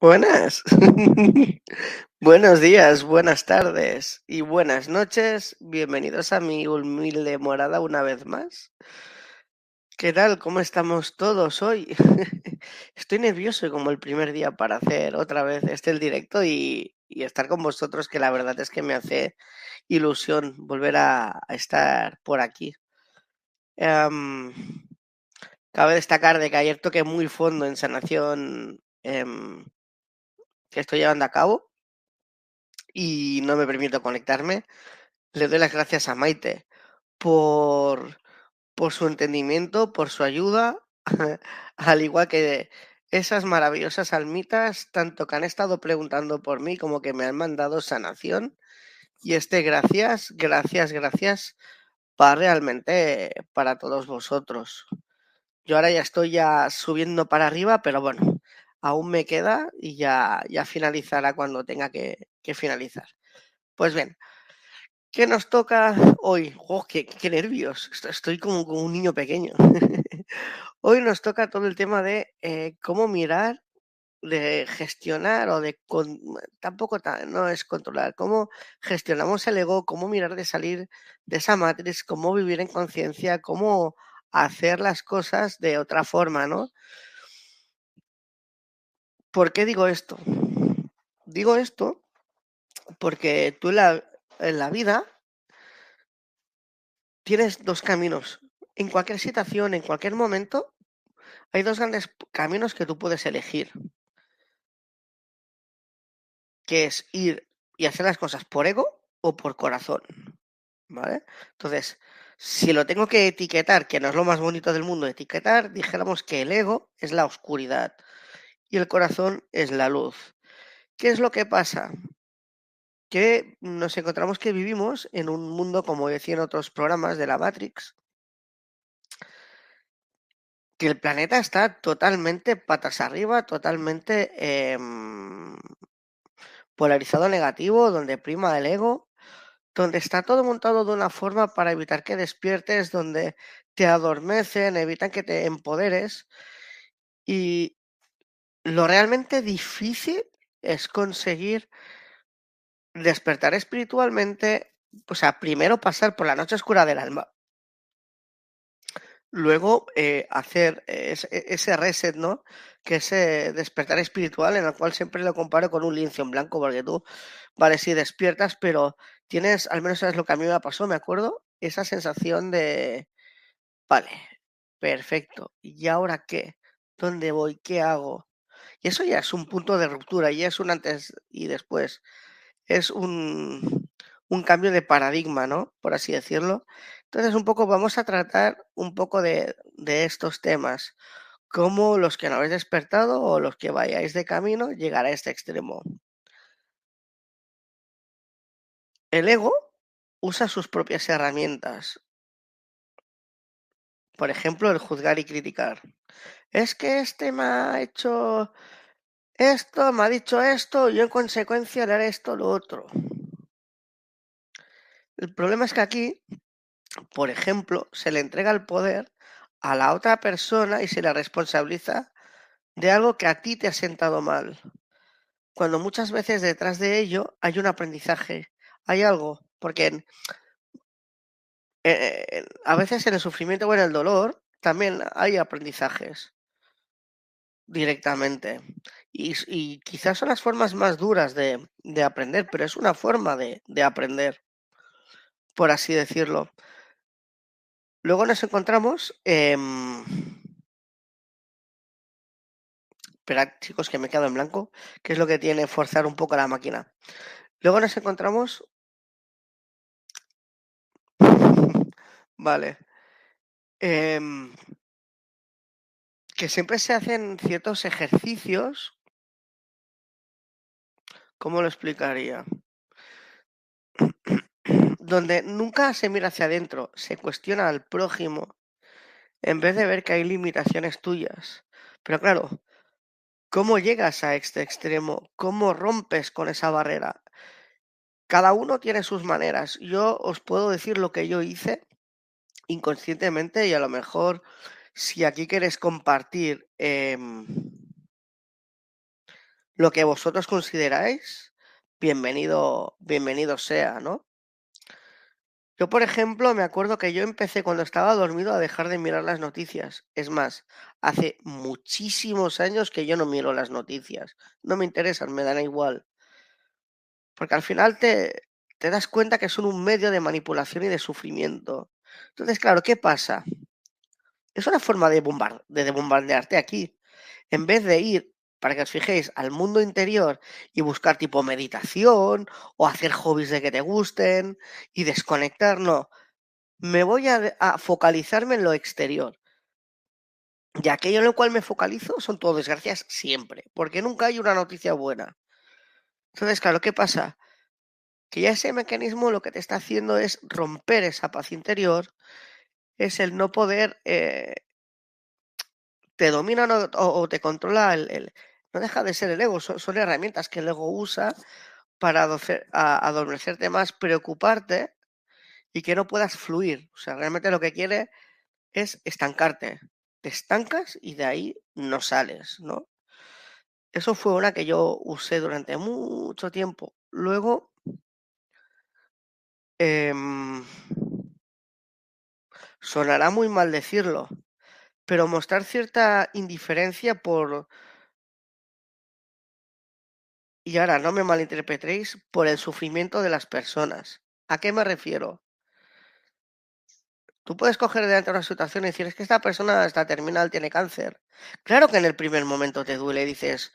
Buenas. Buenos días, buenas tardes y buenas noches. Bienvenidos a mi humilde morada una vez más. ¿Qué tal? ¿Cómo estamos todos hoy? Estoy nervioso como el primer día para hacer otra vez este el directo y, y estar con vosotros, que la verdad es que me hace ilusión volver a, estar por aquí. Em, cabe destacar de que ayer toqué muy fondo en sanación em, que estoy llevando a cabo y no me permito conectarme. Le doy las gracias a Maite por, por su entendimiento, por su ayuda, al igual que esas maravillosas almitas, tanto que han estado preguntando por mí como que me han mandado sanación. Y este gracias, gracias, gracias va realmente para todos vosotros. Yo ahora ya estoy ya subiendo para arriba, pero bueno, aún me queda y ya, ya finalizará cuando tenga que, finalizar. Pues bien, ¿qué nos toca hoy? ¡Oh, qué, qué nervios! Estoy como, un niño pequeño. hoy nos toca todo el tema de eh, cómo mirar, de gestionar o de... Tampoco no es controlar, cómo gestionamos el ego, cómo mirar de salir de esa matriz, cómo vivir en conciencia, cómo hacer las cosas de otra forma, ¿no? ¿Por qué digo esto? Digo esto porque tú en la, vida tienes dos caminos. En cualquier situación, en cualquier momento, hay dos grandes caminos que tú puedes elegir. Que es ir y hacer las cosas por ego o por corazón. ¿Vale? Entonces, si lo tengo que etiquetar, que no es lo más bonito del mundo etiquetar, dijéramos que el ego es la oscuridad y el corazón es la luz. ¿Qué es lo que pasa? Que nos encontramos que vivimos en un mundo, como decía en otros programas de la Matrix, que el planeta está totalmente patas arriba, totalmente eh, polarizado negativo, donde prima el ego, donde está todo montado de una forma para evitar que despiertes, donde te adormecen, evitan que te empoderes. Y, lo realmente difícil es conseguir despertar espiritualmente, o sea, primero pasar por la noche oscura del alma, luego eh, hacer ese, ese, reset, ¿no? que ese despertar espiritual en el cual siempre lo comparo con un lienzo en blanco, porque tú, vale, sí despiertas, pero tienes, al menos es lo que a mí me pasó, me acuerdo, esa sensación de, vale, perfecto, ¿y ahora qué? ¿Dónde voy? ¿Qué hago? Y eso ya es un punto de ruptura, ya es un antes y después. Es un, cambio de paradigma, ¿no? Por así decirlo. Entonces, un poco vamos a tratar un poco de, de estos temas cómo los que no habéis despertado o los que vayáis de camino llegar a este extremo. El ego usa sus propias herramientas. Por ejemplo, el juzgar y criticar. Es que este me ha hecho esto, me ha dicho esto, yo en consecuencia le haré esto lo otro. El problema es que aquí, por ejemplo, se le entrega el poder a la otra persona y se le responsabiliza de algo que a ti te ha sentado mal. Cuando muchas veces detrás de ello hay un aprendizaje, hay algo, porque eh, a veces en el sufrimiento o en el dolor también hay aprendizajes directamente. Y, quizás son las formas más duras de, aprender, pero es una forma de, de aprender, por así decirlo. Luego nos encontramos. Em, esperad, chicos, que me he quedado en blanco. ¿Qué es lo que tiene forzar un poco la máquina? Luego nos encontramos. Vale. Em, que siempre se hacen ciertos ejercicios. ¿Cómo lo explicaría? donde nunca se mira hacia adentro, se cuestiona al prójimo, en vez de ver que hay limitaciones tuyas. Pero claro, ¿cómo llegas a este extremo? ¿Cómo rompes con esa barrera? Cada uno tiene sus maneras. Yo os puedo decir lo que yo hice inconscientemente y a lo mejor si aquí queréis compartir em, lo que vosotros consideráis, bienvenido, bienvenido sea, ¿no? Yo, por ejemplo, me acuerdo que yo empecé cuando estaba dormido a dejar de mirar las noticias. Es más, hace muchísimos años que yo no miro las noticias. No me interesan, me dan igual. Porque al final te, te das cuenta que son un medio de manipulación y de sufrimiento. Entonces, claro, ¿qué pasa? Es una forma de, de bombardearte aquí. En vez de ir para que os fijéis al mundo interior y buscar tipo meditación o hacer hobbies de que te gusten y desconectar, no. Me voy a, focalizarme en lo exterior. Y aquello en lo cual me focalizo son todo desgracias siempre, porque nunca hay una noticia buena. Entonces, claro, ¿qué pasa? Que ya ese mecanismo lo que te está haciendo es romper esa paz interior, es el no poder eh, te domina o, te controla el, no deja de ser el ego, son, herramientas que el ego usa para adormecerte más, preocuparte y que no puedas fluir. O sea, realmente lo que quiere es estancarte. Te estancas y de ahí no sales, ¿no? Eso fue una que yo usé durante mucho tiempo. Luego, em, sonará muy mal decirlo, pero mostrar cierta indiferencia por, y ahora no me malinterpretéis por el sufrimiento de las personas. ¿A qué me refiero? Tú puedes coger delante una situación y decir, es que esta persona está terminal, tiene cáncer. Claro que en el primer momento te duele y dices,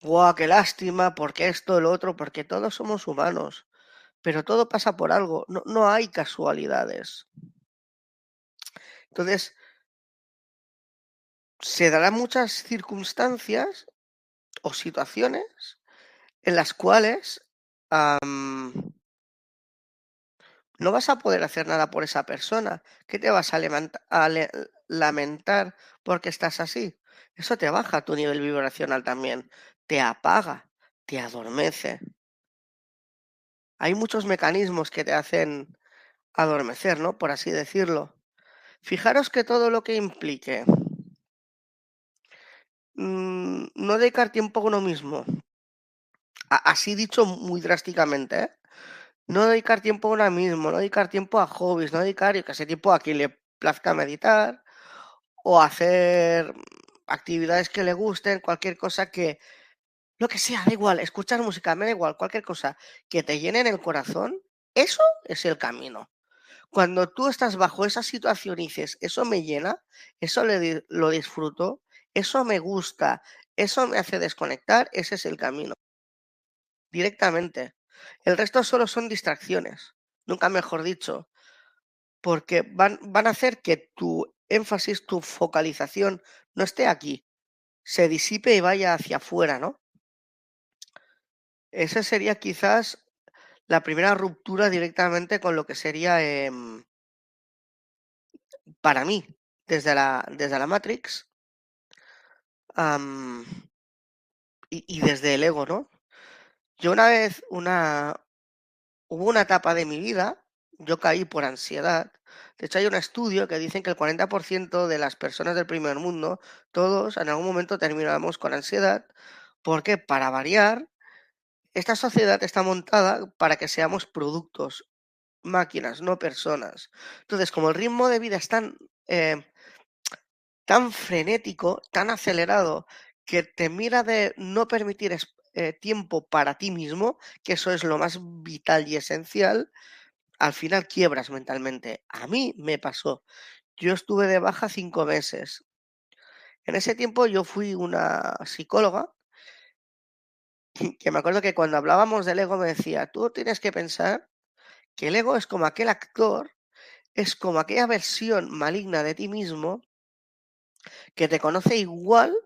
guau, qué lástima, porque esto, lo otro, porque todos somos humanos. Pero todo pasa por algo, no, no hay casualidades. Entonces, se darán muchas circunstancias o situaciones en las cuales no vas a poder hacer nada por esa persona. ¿Qué te vas a, lamentar porque estás así? Eso te baja tu nivel vibracional también, te apaga, te adormece. Hay muchos mecanismos que te hacen adormecer, ¿no? Por así decirlo. Fijaros que todo lo que implique mm, no dedicar tiempo a uno mismo, así dicho muy drásticamente, ¿eh? no dedicar tiempo a uno mismo, no dedicar tiempo a hobbies, no dedicar, yo que tiempo a quien le plazca meditar o hacer actividades que le gusten, cualquier cosa que, lo que sea, da igual, escuchar música, me da igual, cualquier cosa que te llene en el corazón, eso es el camino. Cuando tú estás bajo esa situación y dices, eso me llena, eso lo disfruto, eso me gusta, eso me hace desconectar, ese es el camino. Directamente. El resto solo son distracciones, nunca mejor dicho, porque van, van a hacer que tu énfasis, tu focalización no esté aquí, se disipe y vaya hacia afuera, ¿no? Esa sería quizás la primera ruptura directamente con lo que sería em, para mí, desde la, desde la Matrix y, y, desde el ego, ¿no? Yo una vez, una, hubo una etapa de mi vida, yo caí por ansiedad. De hecho, hay un estudio que dicen que el 40% de las personas del primer mundo, todos en algún momento terminamos con ansiedad, porque para variar, esta sociedad está montada para que seamos productos, máquinas, no personas. Entonces, como el ritmo de vida es tan, eh, tan frenético, tan acelerado, que te mira de no permitir eh, tiempo para ti mismo, que eso es lo más vital y esencial, al final quiebras mentalmente. A mí me pasó. Yo estuve de baja cinco meses. En ese tiempo yo fui una psicóloga que me acuerdo que cuando hablábamos del ego me decía, tú tienes que pensar que el ego es como aquel actor, es como aquella versión maligna de ti mismo que te conoce igual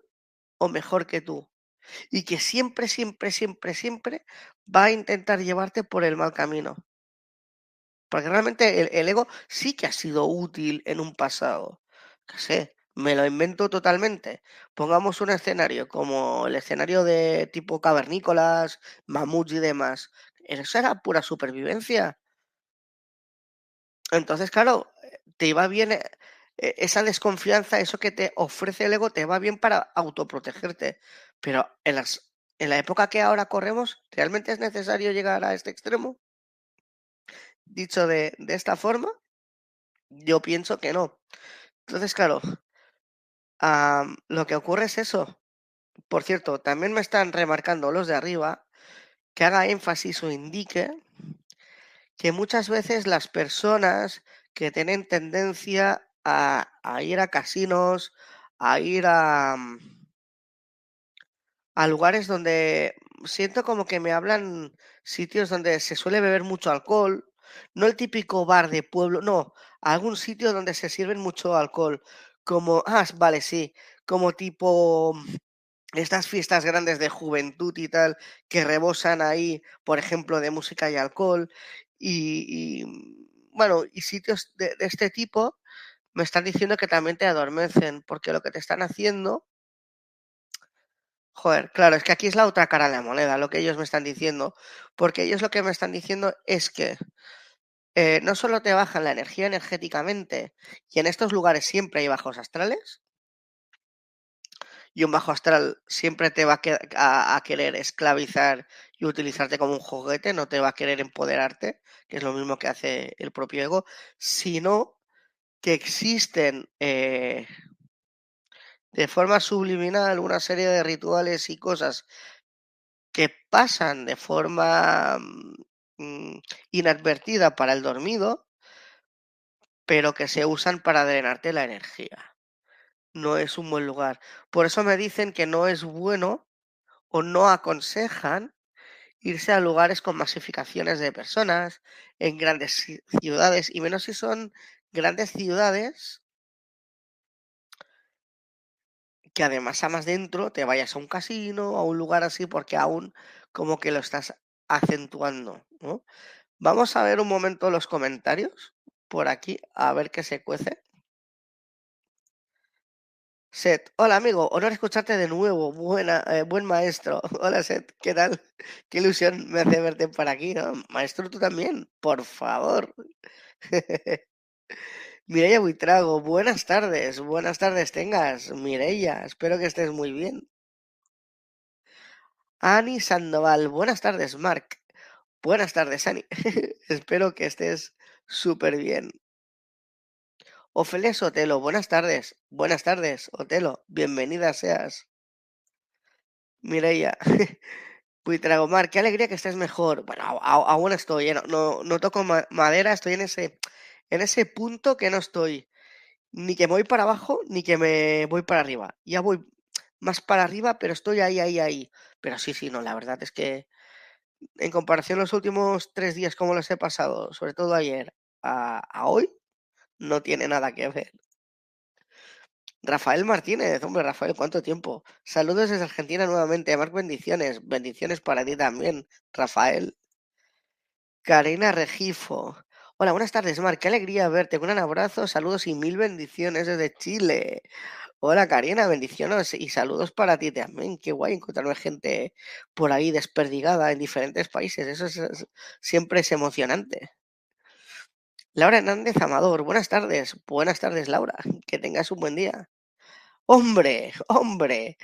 o mejor que tú y que siempre, siempre, siempre, siempre va a intentar llevarte por el mal camino. Porque realmente el, ego sí que ha sido útil en un pasado. Que sé, me lo invento totalmente. Pongamos un escenario como el escenario de tipo cavernícolas, mamuts y demás. Eso era pura supervivencia. Entonces, claro, te iba bien eh, e, esa desconfianza, eso que te ofrece el ego, te va bien para autoprotegerte. Pero en, las, en la época que ahora corremos, ¿realmente es necesario llegar a este extremo? Dicho de, de esta forma, yo pienso que no. Entonces, claro, lo que ocurre es eso. Por cierto, también me están remarcando los de arriba que haga énfasis o indique que muchas veces las personas que tienen tendencia a, ir a casinos, a ir a, a lugares donde siento como que me hablan sitios donde se suele beber mucho alcohol, no el típico bar de pueblo, no, algún sitio donde se sirven mucho alcohol, como, ah, vale, sí, como tipo mm, estas fiestas grandes de juventud y tal, que rebosan ahí, por ejemplo, de música y alcohol, y, mm, bueno, y sitios de, de, este tipo me están diciendo que también te adormecen, porque lo que te están haciendo, joder, claro, es que aquí es la otra cara de la moneda, lo que ellos me están diciendo, porque ellos lo que me están diciendo es que eh, no solo te bajan la energía energéticamente, y en estos lugares siempre hay bajos astrales, y un bajo astral siempre te va a, querer esclavizar y utilizarte como un juguete, no te va a querer empoderarte, que es lo mismo que hace el propio ego, sino que existen eh, de forma subliminal una serie de rituales y cosas que pasan de forma mm, inadvertida para el dormido, pero que se usan para drenarte la energía. No es un buen lugar. Por eso me dicen que no es bueno o no aconsejan irse a lugares con masificaciones de personas en grandes ciudades, y menos si son grandes ciudades que además a más dentro te vayas a un casino, a un lugar así, porque aún como que lo estás acentuando. ¿no? Vamos a ver un momento los comentarios por aquí, a ver qué se cuece. Set, hola amigo, honor escucharte de nuevo, buena, eh, buen maestro. Hola Set, ¿qué tal? Qué ilusión me hace verte por aquí, ¿no? Maestro, tú también, por favor. Mireia Buitrago, buenas tardes, buenas tardes tengas, Mireia, espero que estés muy bien. Ani Sandoval, buenas tardes, Marc. Buenas tardes, Ani. Espero que estés súper bien. Ofelia Sotelo, buenas tardes. Buenas tardes, Otelo. Bienvenida seas. Mireia. Puitragomar, qué alegría que estés mejor. Bueno, aún estoy, ¿eh? no, no, toco madera, estoy en ese, en ese punto que no estoy ni que me voy para abajo ni que me voy para arriba. Ya voy más para arriba, pero estoy ahí, ahí, ahí. Pero sí, sí, no, la verdad es que en comparación los últimos tres días, como los he pasado, sobre todo ayer, a hoy, no tiene nada que ver. Rafael Martínez, hombre, Rafael, ¿cuánto tiempo? Saludos desde Argentina nuevamente. Marc, bendiciones. Bendiciones para ti también, Rafael. Karina Regifo. Hola, buenas tardes, Marc. Qué alegría verte. Un abrazo, saludos y mil bendiciones desde Chile. Hola, Karina, bendiciones y saludos para ti también. Qué guay encontrarme gente por ahí desperdigada en diferentes países. Eso siempre es emocionante. Laura Hernández Amador, buenas tardes. Buenas tardes, Laura. Que tengas un buen día. Hombre, hombre.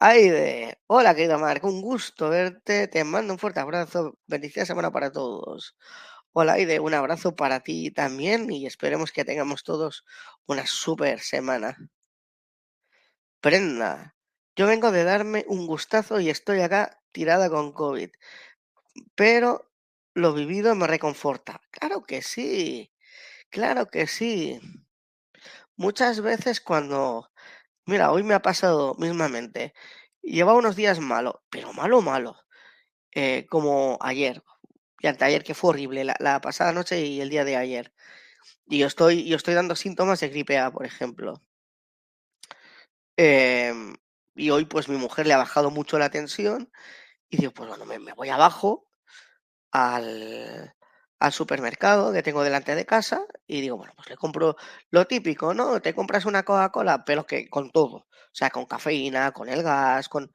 Aide. Hola, querido Marco. Un gusto verte. Te mando un fuerte abrazo. Bendiciones semana para todos. Hola, Aide. Un abrazo para ti también y esperemos que tengamos todos una super semana. Prenda. Yo vengo de darme un gustazo y estoy acá tirada con COVID. Pero lo vivido me reconforta. Claro que sí, claro que sí. Muchas veces cuando, mira, hoy me ha pasado mismamente, lleva unos días malo, pero malo, malo, eh, como ayer y anteayer, que fue horrible, la, pasada noche y el día de ayer. Y yo estoy, yo estoy dando síntomas de gripe A, por ejemplo. Em, y hoy pues mi mujer le ha bajado mucho la tensión y digo, pues bueno, me voy abajo al, supermercado que tengo delante de casa y digo, bueno, pues le compro lo típico, ¿no? Te compras una Coca-Cola, pero que con todo, o sea, con cafeína, con el gas, con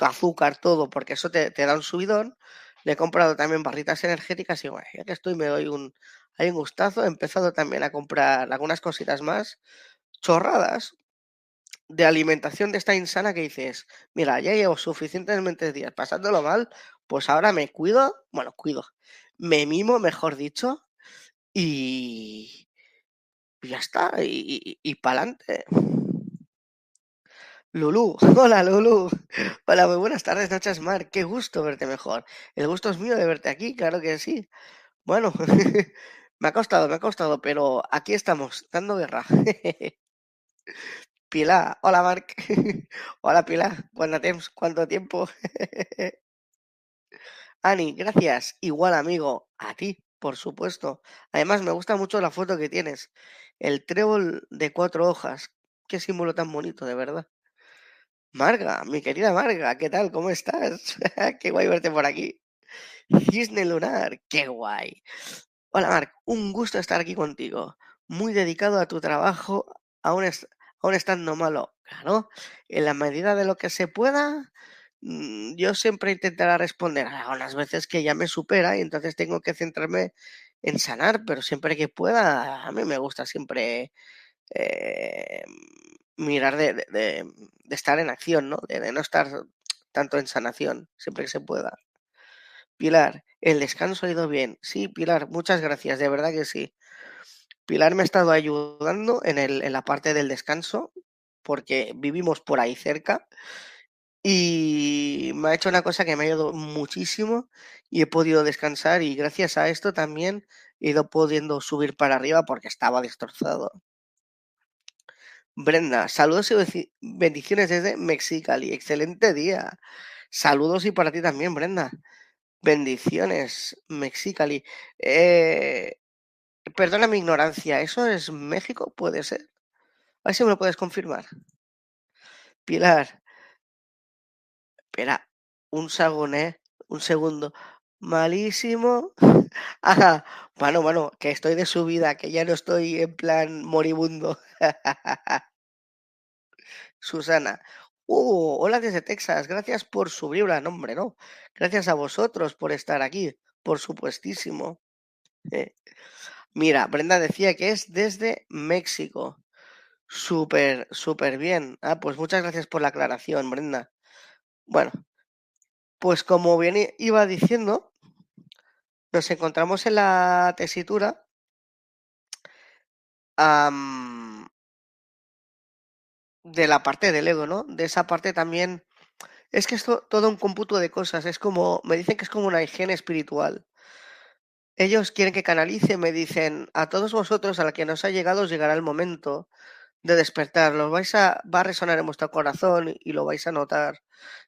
azúcar, todo, porque eso te, da un subidón. Le he comprado también barritas energéticas y bueno, ya que estoy me doy un, hay un gustazo. He empezado también a comprar algunas cositas más chorradas de alimentación de esta insana que dices, mira, ya llevo suficientemente días pasándolo mal, pues ahora me cuido, bueno, cuido, me mimo, mejor dicho, y, ya está, y, y, para adelante. Lulu, hola Lulu, hola, muy buenas tardes, noches, Mar, qué gusto verte mejor. El gusto es mío de verte aquí, claro que sí. Bueno, me ha costado, me ha costado, pero aquí estamos, dando guerra. Pilar, hola Marc, hola Pilar, ¿cuánto tiempo? Ani, gracias. Igual, amigo, a ti, por supuesto. Además, me gusta mucho la foto que tienes. El trébol de cuatro hojas. Qué símbolo tan bonito, de verdad. Marga, mi querida Marga, ¿qué tal? ¿Cómo estás? qué guay verte por aquí. Cisne lunar, qué guay. Hola, Marc, un gusto estar aquí contigo. Muy dedicado a tu trabajo, aún, aún estando malo. Claro, en la medida de lo que se pueda, Mm, yo siempre intentaré responder a las veces que ya me supera y entonces tengo que centrarme en sanar, pero siempre que pueda, a mí me gusta siempre eh, mirar de, estar en acción, ¿no? De, no estar tanto en sanación, siempre que se pueda. Pilar, el descanso ha ido bien. Sí, Pilar, muchas gracias, de verdad que sí. Pilar me ha estado ayudando en, el, en la parte del descanso, porque vivimos por ahí cerca y me ha hecho una cosa que me ha ayudado muchísimo y he podido descansar y gracias a esto también he ido pudiendo subir para arriba porque estaba destrozado. Brenda, saludos y bendiciones desde Mexicali. Excelente día. Saludos y para ti también, Brenda. Bendiciones, Mexicali. Eh, perdona mi ignorancia, ¿eso es México? ¿Puede ser? A ver si me lo puedes confirmar. Pilar, Espera, un sagoné, un segundo. Malísimo. Ajá. Bueno, bueno, que estoy de subida, que ya no estoy en plan moribundo. Susana. Uh, hola desde Texas. Gracias por subir la nombre, ¿no? Gracias a vosotros por estar aquí, por supuestísimo. Eh, mira, Brenda decía que es desde México. Súper, súper bien. Ah, pues muchas gracias por la aclaración, Brenda. Bueno, pues como bien iba diciendo, nos encontramos en la tesitura de la parte del ego, ¿no? De esa parte también. Es que es to- todo un cómputo de cosas. Es como, me dicen que es como una higiene espiritual. Ellos quieren que canalice, me dicen, a todos vosotros, a la que nos ha llegado, llegará el momento de despertar. Lo vais a, va a resonar en vuestro corazón y lo vais a notar.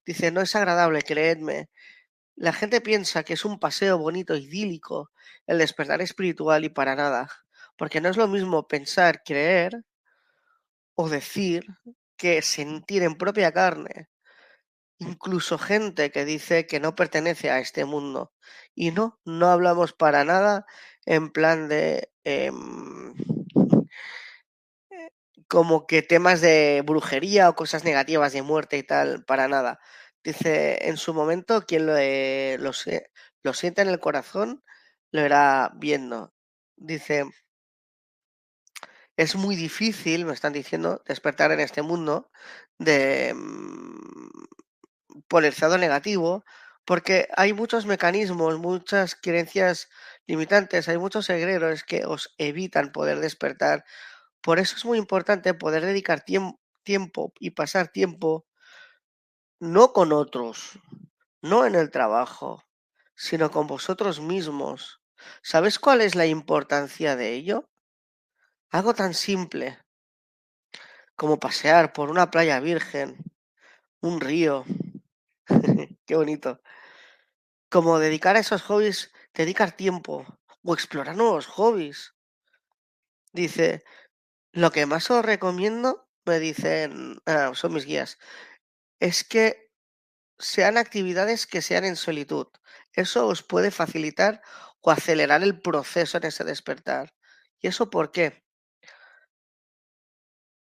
Dice, no es agradable, creedme. La gente piensa que es un paseo bonito, idílico, el despertar espiritual y para nada. Porque no es lo mismo pensar, creer o decir que sentir en propia carne. Incluso gente que dice que no pertenece a este mundo. Y no, no hablamos para nada en plan de... em, como que temas de brujería o cosas negativas de muerte y tal, para nada. Dice, en su momento, quien lo, eh, lo, lo siente en el corazón, lo irá viendo. Dice, es muy difícil, me están diciendo, despertar en este mundo de mm, por el estado negativo, porque hay muchos mecanismos, muchas creencias limitantes, hay muchos egreros que os evitan poder despertar. Por eso es muy importante poder dedicar tiemp- tiempo y pasar tiempo no con otros, no en el trabajo, sino con vosotros mismos. ¿Sabes cuál es la importancia de ello? Algo tan simple como pasear por una playa virgen, un río. Qué bonito. Como dedicar a esos hobbies, dedicar tiempo o explorar nuevos hobbies. Dice, lo que más os recomiendo, me dicen, ah, son mis guías, es que sean actividades que sean en solitud. Eso os puede facilitar o acelerar el proceso en ese despertar. ¿Y eso por qué?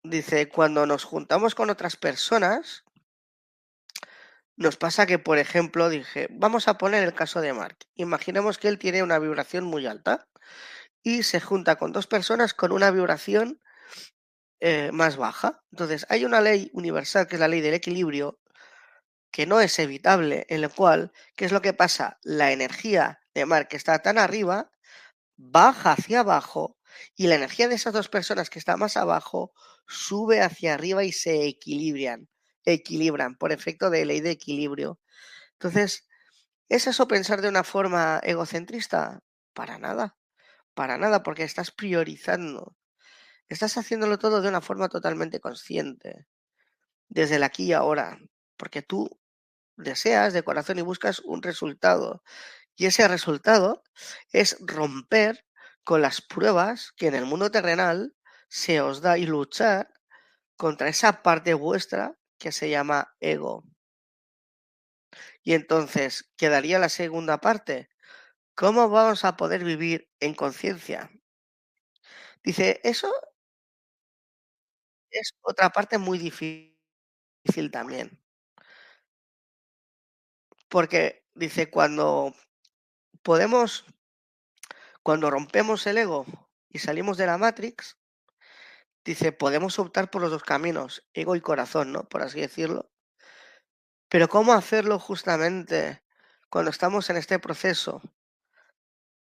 Dice, cuando nos juntamos con otras personas, nos pasa que, por ejemplo, dije, vamos a poner el caso de Mark. Imaginemos que él tiene una vibración muy alta y se junta con dos personas con una vibración eh, más baja. Entonces, hay una ley universal que es la ley del equilibrio, que no es evitable, en la cual, ¿qué es lo que pasa? La energía de Mark que está tan arriba baja hacia abajo y la energía de esas dos personas que está más abajo sube hacia arriba y se equilibran, equilibran por efecto de ley de equilibrio. Entonces, ¿es eso pensar de una forma egocentrista? Para nada, para nada, porque estás priorizando. Estás haciéndolo todo de una forma totalmente consciente, desde el aquí y ahora, porque tú deseas de corazón y buscas un resultado. Y ese resultado es romper con las pruebas que en el mundo terrenal se os da y luchar contra esa parte vuestra que se llama ego. Y entonces quedaría la segunda parte. ¿Cómo vamos a poder vivir en conciencia? Dice, eso es otra parte muy difícil también. Porque dice, cuando podemos, cuando rompemos el ego y salimos de la Matrix, dice, podemos optar por los dos caminos, ego y corazón, ¿no? Por así decirlo. Pero ¿cómo hacerlo justamente cuando estamos en este proceso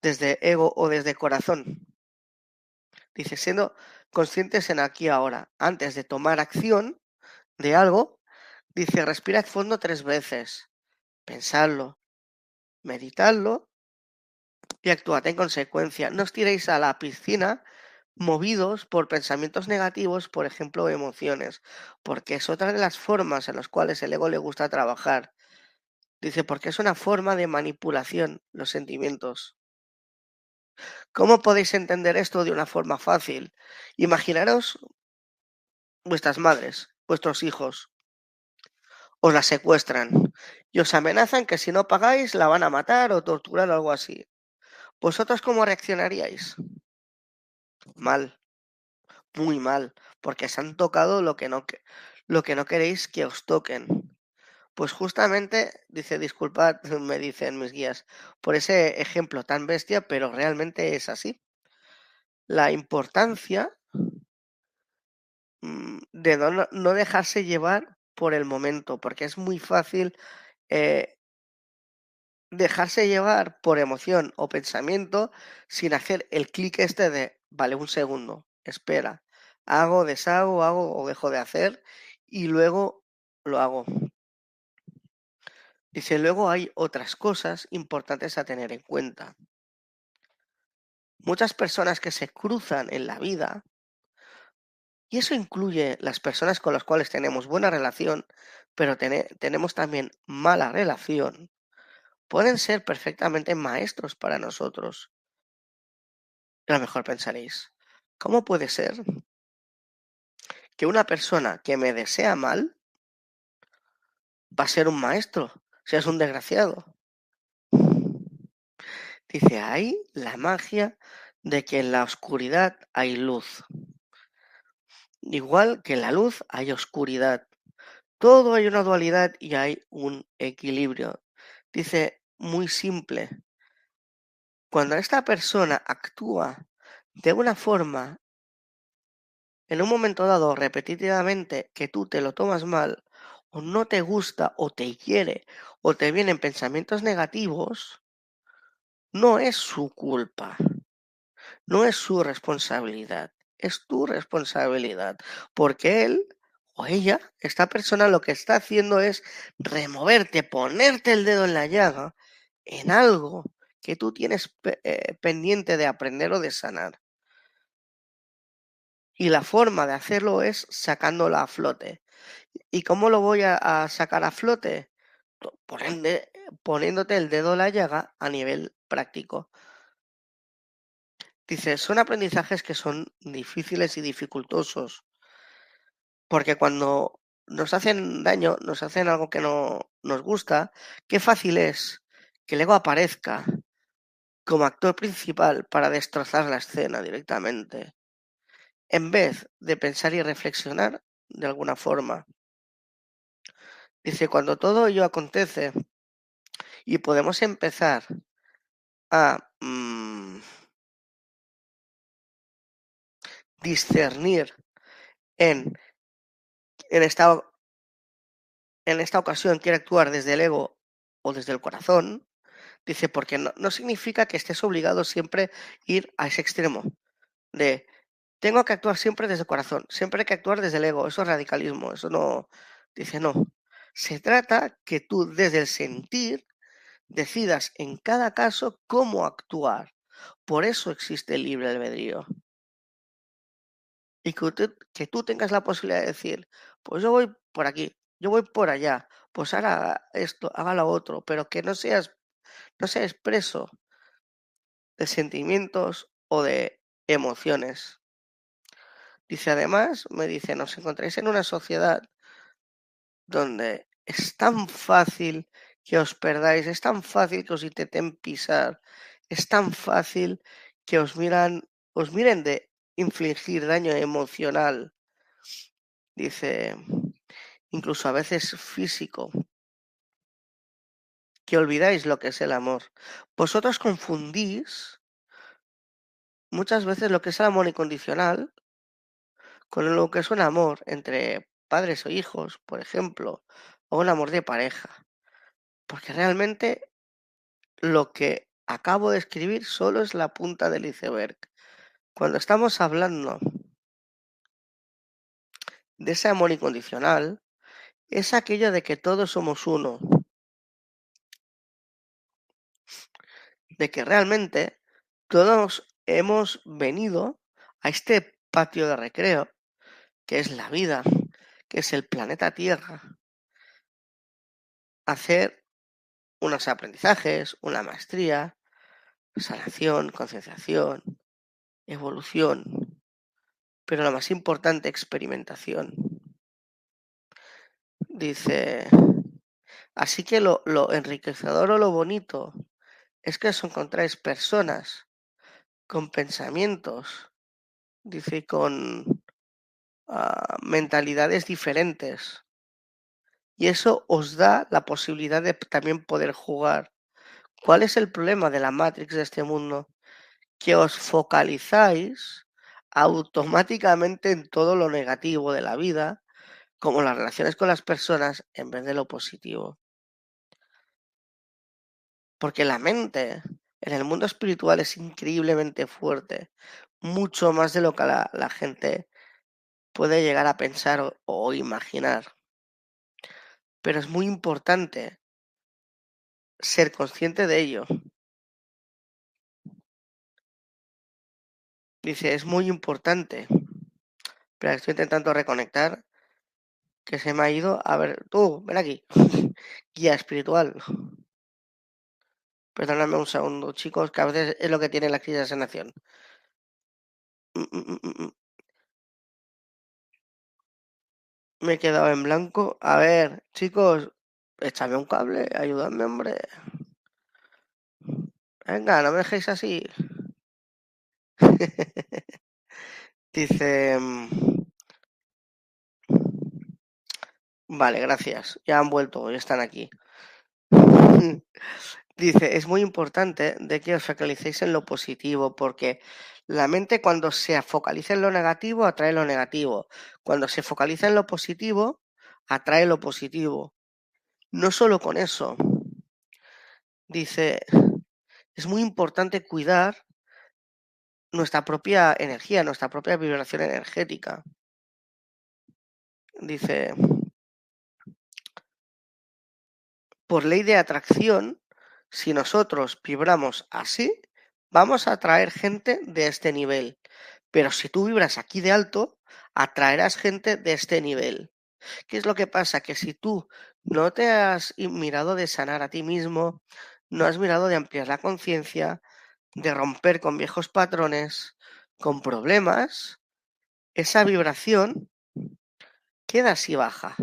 desde ego o desde corazón? Dice, siendo conscientes en aquí ahora, antes de tomar acción de algo, dice, respira fondo tres veces, pensadlo, meditadlo y actuad en consecuencia. No os tiréis a la piscina movidos por pensamientos negativos, por ejemplo, emociones, porque es otra de las formas en las cuales el ego le gusta trabajar. Dice, porque es una forma de manipulación, los sentimientos. ¿Cómo podéis entender esto de una forma fácil? Imaginaros vuestras madres, vuestros hijos, os la secuestran y os amenazan que si no pagáis la van a matar o torturar o algo así. ¿Vosotros cómo reaccionaríais? Mal, muy mal, porque se han tocado lo que no, lo que no queréis que os toquen. Pues justamente, dice, disculpad, me dicen mis guías, por ese ejemplo tan bestia, pero realmente es así. La importancia mm, de no, no dejarse llevar por el momento, porque es muy fácil eh, dejarse llevar por emoción o pensamiento sin hacer el clic este de, vale, un segundo, espera, hago, deshago, hago o dejo de hacer y luego lo hago. Dice, luego hay otras cosas importantes a tener en cuenta. Muchas personas que se cruzan en la vida, y eso incluye las personas con las cuales tenemos buena relación, pero tenemos también mala relación, pueden ser perfectamente maestros para nosotros. A lo mejor pensaréis, ¿cómo puede ser que una persona que me desea mal va a ser un maestro, si es un desgraciado? Dice, ahí la magia de que en la oscuridad hay luz. Igual que en la luz hay oscuridad. Todo hay una dualidad y hay un equilibrio. Dice, muy simple. Cuando esta persona actúa de una forma, en un momento dado, repetitivamente, que tú te lo tomas mal, o no te gusta, o te quiere, o te vienen pensamientos negativos, no es su culpa, no es su responsabilidad, es tu responsabilidad, porque él o ella, esta persona lo que está haciendo es removerte, ponerte el dedo en la llaga en algo que tú tienes eh, pendiente de aprender o de sanar. Y la forma de hacerlo es sacándola a flote. ¿Y cómo lo voy a, sacar a flote? poniéndote el dedo en la llaga a nivel práctico. Dice, son aprendizajes que son difíciles y dificultosos, porque cuando nos hacen daño, nos hacen algo que no nos gusta, qué fácil es que luego aparezca como actor principal para destrozar la escena directamente, en vez de pensar y reflexionar de alguna forma. Dice, cuando todo ello acontece y podemos empezar a mm, discernir en, en, esta, en esta ocasión quiere actuar desde el ego o desde el corazón, Dice, porque no, no significa que estés obligado siempre a ir a ese extremo de tengo que actuar siempre desde el corazón, siempre hay que actuar desde el ego, eso es radicalismo, eso no, dice no. Se trata que tú desde el sentir decidas en cada caso cómo actuar. Por eso existe el libre albedrío. Y que, que tú tengas la posibilidad de decir, pues yo voy por aquí, yo voy por allá, pues haga esto, haga lo otro, pero que no seas no sea expreso de sentimientos o de emociones. Dice además, me dice, nos encontráis en una sociedad donde es tan fácil que os perdáis, es tan fácil que os intenten pisar, es tan fácil que os miran, os miren de infligir daño emocional. Dice, incluso a veces físico que olvidáis lo que es el amor. Vosotros confundís muchas veces lo que es el amor incondicional con lo que es un amor entre padres o hijos, por ejemplo, o un amor de pareja. Porque realmente lo que acabo de escribir solo es la punta del iceberg. Cuando estamos hablando de ese amor incondicional, es aquello de que todos somos uno, de que realmente todos hemos venido a este patio de recreo, que es la vida, que es el planeta Tierra, a hacer unos aprendizajes, una maestría, sanación, concienciación, evolución, pero lo más importante, experimentación. Dice, así que lo, lo enriquecedor o lo bonito es que os encontráis personas con pensamientos, dice, con ah, mentalidades diferentes. Y eso os da la posibilidad de también poder jugar. ¿Cuál es el problema de la Matrix de este mundo? Que os focalizáis automáticamente en todo lo negativo de la vida, como las relaciones con las personas, en vez de lo positivo. Porque la mente en el mundo espiritual es increíblemente fuerte. mucho más de lo que la, gente puede llegar a pensar o, o imaginar. Pero es muy importante ser consciente de ello. Dice, es muy importante. Pero estoy intentando reconectar. Que se me ha ido. A ver, tú, ven aquí. Guía espiritual. Perdóname un segundo, chicos, que a veces es lo que tiene la crisis de sanación. Me he quedado en blanco. A ver, chicos, échame un cable, ayúdame, hombre. Venga, no me dejéis así. Dice... mm, Vale, gracias. Ya han vuelto, ya están aquí. Dice, es muy importante de que os focalicéis en lo positivo, porque la mente cuando se focaliza en lo negativo, atrae lo negativo. Cuando se focaliza en lo positivo, atrae lo positivo. No solo con eso. Dice, es muy importante cuidar nuestra propia energía, nuestra propia vibración energética. Dice, por ley de atracción, si nosotros vibramos así, vamos a atraer gente de este nivel. Pero si tú vibras aquí de alto, atraerás gente de este nivel. ¿Qué es lo que pasa? Que si tú no te has mirado de sanar a ti mismo, no has mirado de ampliar la conciencia, de romper con viejos patrones, con problemas, esa vibración queda así baja.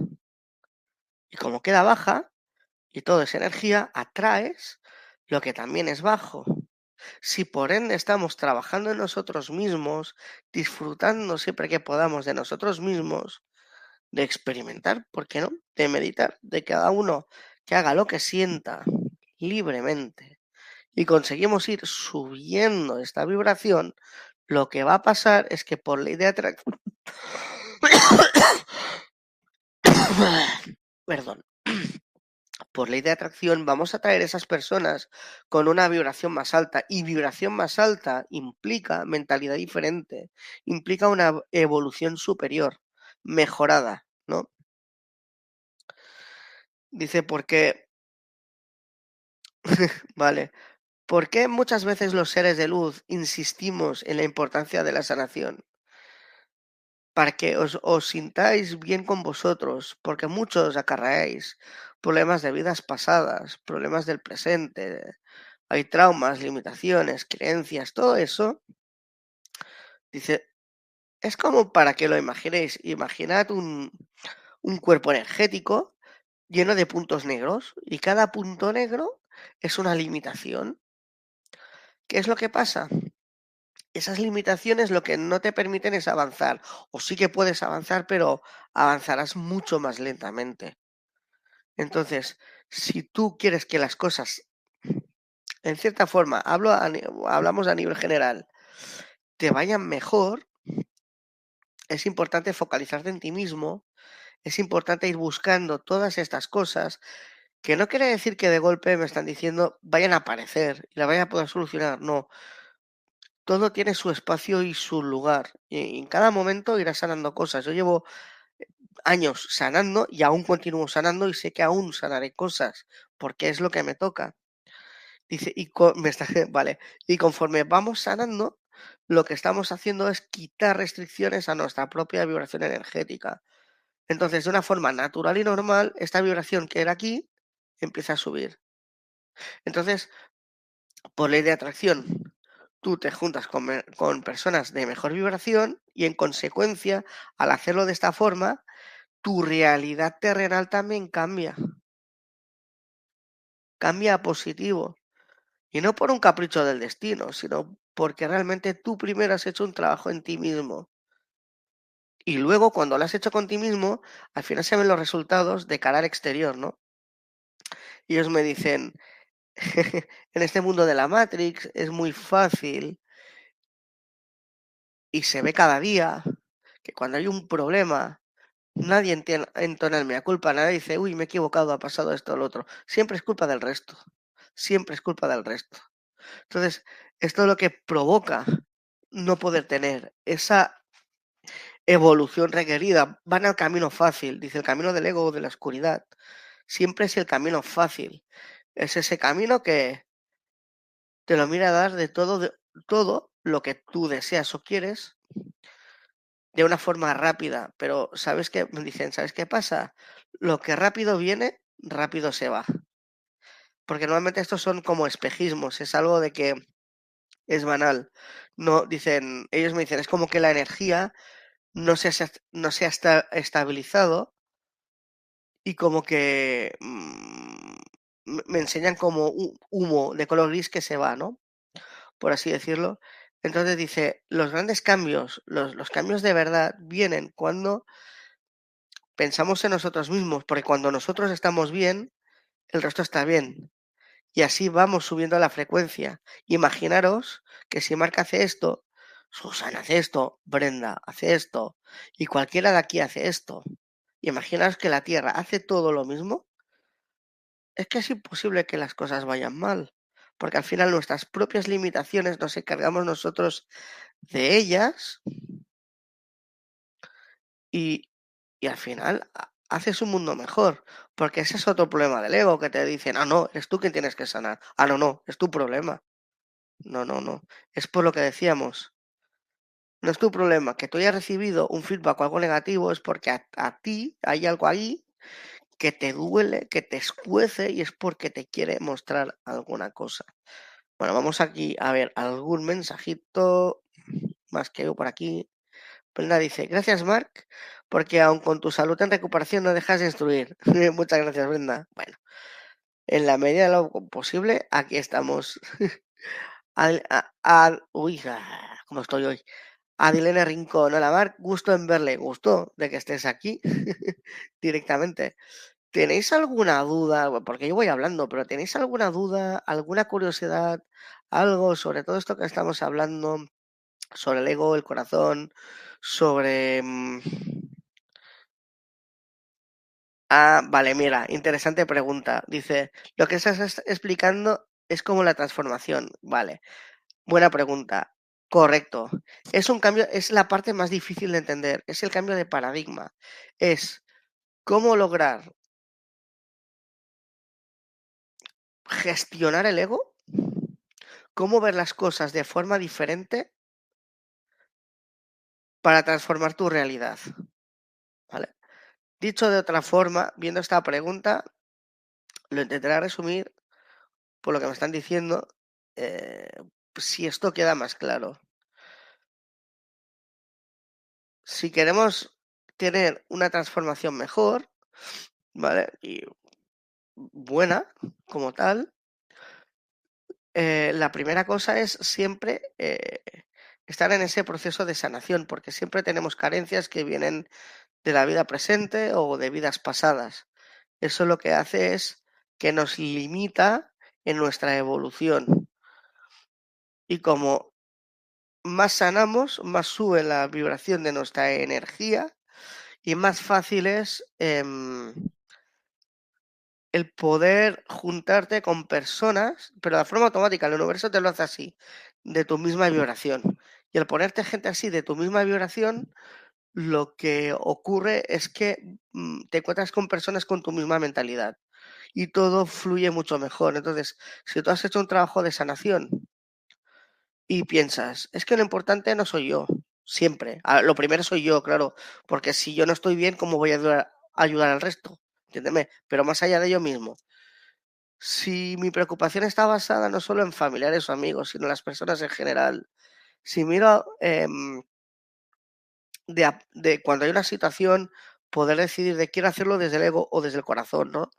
Y como queda baja, y todo es energía, atraes lo que también es bajo. Si por ende estamos trabajando en nosotros mismos, disfrutando siempre que podamos de nosotros mismos, de experimentar, ¿por qué no? De meditar, de cada uno que haga lo que sienta libremente y conseguimos ir subiendo esta vibración, lo que va a pasar es que por ley de atracción... Perdón. Por ley de atracción vamos a traer esas personas con una vibración más alta y vibración más alta implica mentalidad diferente, implica una evolución superior, mejorada, ¿no? Dice, porque... vale. ¿Por qué muchas veces los seres de luz insistimos en la importancia de la sanación? Para que os, os sintáis bien con vosotros, porque muchos acarreáis problemas de vidas pasadas, problemas del presente, hay traumas, limitaciones, creencias, todo eso. Dice, es como para que lo imaginéis, imaginad un, un cuerpo energético lleno de puntos negros y cada punto negro es una limitación. ¿Qué es lo que pasa? Esas limitaciones lo que no te permiten es avanzar. O sí que puedes avanzar, pero avanzarás mucho más lentamente. Entonces, si tú quieres que las cosas, en cierta forma, hablamos a nivel general, te vayan mejor, es importante focalizarte en ti mismo, es importante ir buscando todas estas cosas que no quiere decir que de golpe me están diciendo vayan a aparecer y la vayan a poder solucionar, no. Todo tiene su espacio y su lugar. Y en cada momento irás sanando cosas. Yo llevo años sanando y aún continúo sanando y sé que aún sanaré cosas porque es lo que me toca. Dice, y con, me está, vale, y conforme vamos sanando, lo que estamos haciendo es quitar restricciones a nuestra propia vibración energética. Entonces, de una forma natural y normal, esta vibración que era aquí empieza a subir. Entonces, por ley de atracción, tú te juntas con, con, personas de mejor vibración y en consecuencia, al hacerlo de esta forma, tu realidad terrenal también cambia. Cambia a positivo. Y no por un capricho del destino, sino porque realmente tú primero has hecho un trabajo en ti mismo. Y luego, cuando lo has hecho con ti mismo, al final se ven los resultados de cara al exterior, ¿no? Y ellos me dicen, en este mundo de la Matrix es muy fácil y se ve cada día que cuando hay un problema, nadie entona el mea culpa, nadie dice, uy, me he equivocado, ha pasado esto o lo otro. Siempre es culpa del resto, siempre es culpa del resto. Entonces, esto es lo que provoca no poder tener esa evolución requerida. Van al camino fácil, dice el camino del ego o de la oscuridad. Siempre es el camino fácil. Es ese camino que te lo mira a dar de todo, de, todo lo que tú deseas o quieres de una forma rápida. Pero ¿sabes qué? Me dicen, ¿sabes qué pasa? Lo que rápido viene, rápido se va. Porque normalmente estos son como espejismos. Es algo de que es banal. No, dicen, ellos me dicen, es como que la energía no se, no se ha estabilizado y como que mmm, me enseñan como humo de color gris que se va, ¿no? Por así decirlo. Entonces dice, los grandes cambios, los, cambios de verdad vienen cuando pensamos en nosotros mismos, porque cuando nosotros estamos bien, el resto está bien. Y así vamos subiendo la frecuencia. Imaginaros que si Marca hace esto, Susana hace esto, Brenda hace esto, y cualquiera de aquí hace esto. Imaginaos que la Tierra hace todo lo mismo. Es que es imposible que las cosas vayan mal, porque al final nuestras propias limitaciones nos encargamos nosotros de ellas y, y al final haces un mundo mejor, porque ese es otro problema del ego, que te dicen, ah, no, eres tú quien tienes que sanar, ah, no, no, es tu problema. No, no, no, es por lo que decíamos, no es tu problema. Que tú hayas recibido un feedback o algo negativo es porque a, ti hay algo ahí que te duele, que te escuece y es porque te quiere mostrar alguna cosa. Bueno, vamos aquí a ver algún mensajito más que yo por aquí. Brenda dice, gracias Mark, porque aun con tu salud en recuperación no dejas de instruir. Muchas gracias Brenda. Bueno, en la medida de lo posible, aquí estamos. al, uy, ¿cómo estoy hoy? Adilene Rincón, hola gusto en verle, gusto de que estés aquí directamente. ¿Tenéis alguna duda? Porque yo voy hablando, pero ¿tenéis alguna duda, alguna curiosidad, algo sobre todo esto que estamos hablando, sobre el ego, el corazón, sobre... Mm? Ah, vale, mira, interesante pregunta. Dice, lo que estás explicando es como la transformación. Vale, buena pregunta. Correcto. Es un cambio, es la parte más difícil de entender, es el cambio de paradigma. Es cómo lograr gestionar el ego, cómo ver las cosas de forma diferente para transformar tu realidad. Dicho de otra forma, viendo esta pregunta, lo intentaré resumir por lo que me están diciendo, eh, si esto queda más claro. Si queremos tener una transformación mejor, ¿vale? Y buena como tal, eh, la primera cosa es siempre eh, estar en ese proceso de sanación, porque siempre tenemos carencias que vienen de la vida presente o de vidas pasadas. Eso lo que hace es que nos limita en nuestra evolución. Y como más sanamos, más sube la vibración de nuestra energía y más fácil es em, el poder juntarte con personas, pero de forma automática, el universo te lo hace así, de tu misma vibración. Y al ponerte gente así de tu misma vibración, lo que ocurre es que mm, te encuentras con personas con tu misma mentalidad y todo fluye mucho mejor. Entonces, si tú has hecho un trabajo de sanación y piensas, es que lo importante no soy yo, siempre. Ah, lo primero soy yo, claro, porque si yo no estoy bien, ¿cómo voy a ayudar, al resto? Entiéndeme, pero más allá de yo mismo. Si mi preocupación está basada no solo en familiares o amigos, sino en las personas en general, si miro em, de, de, cuando hay una situación, poder decidir de quiero hacerlo desde el ego o desde el corazón, ¿no?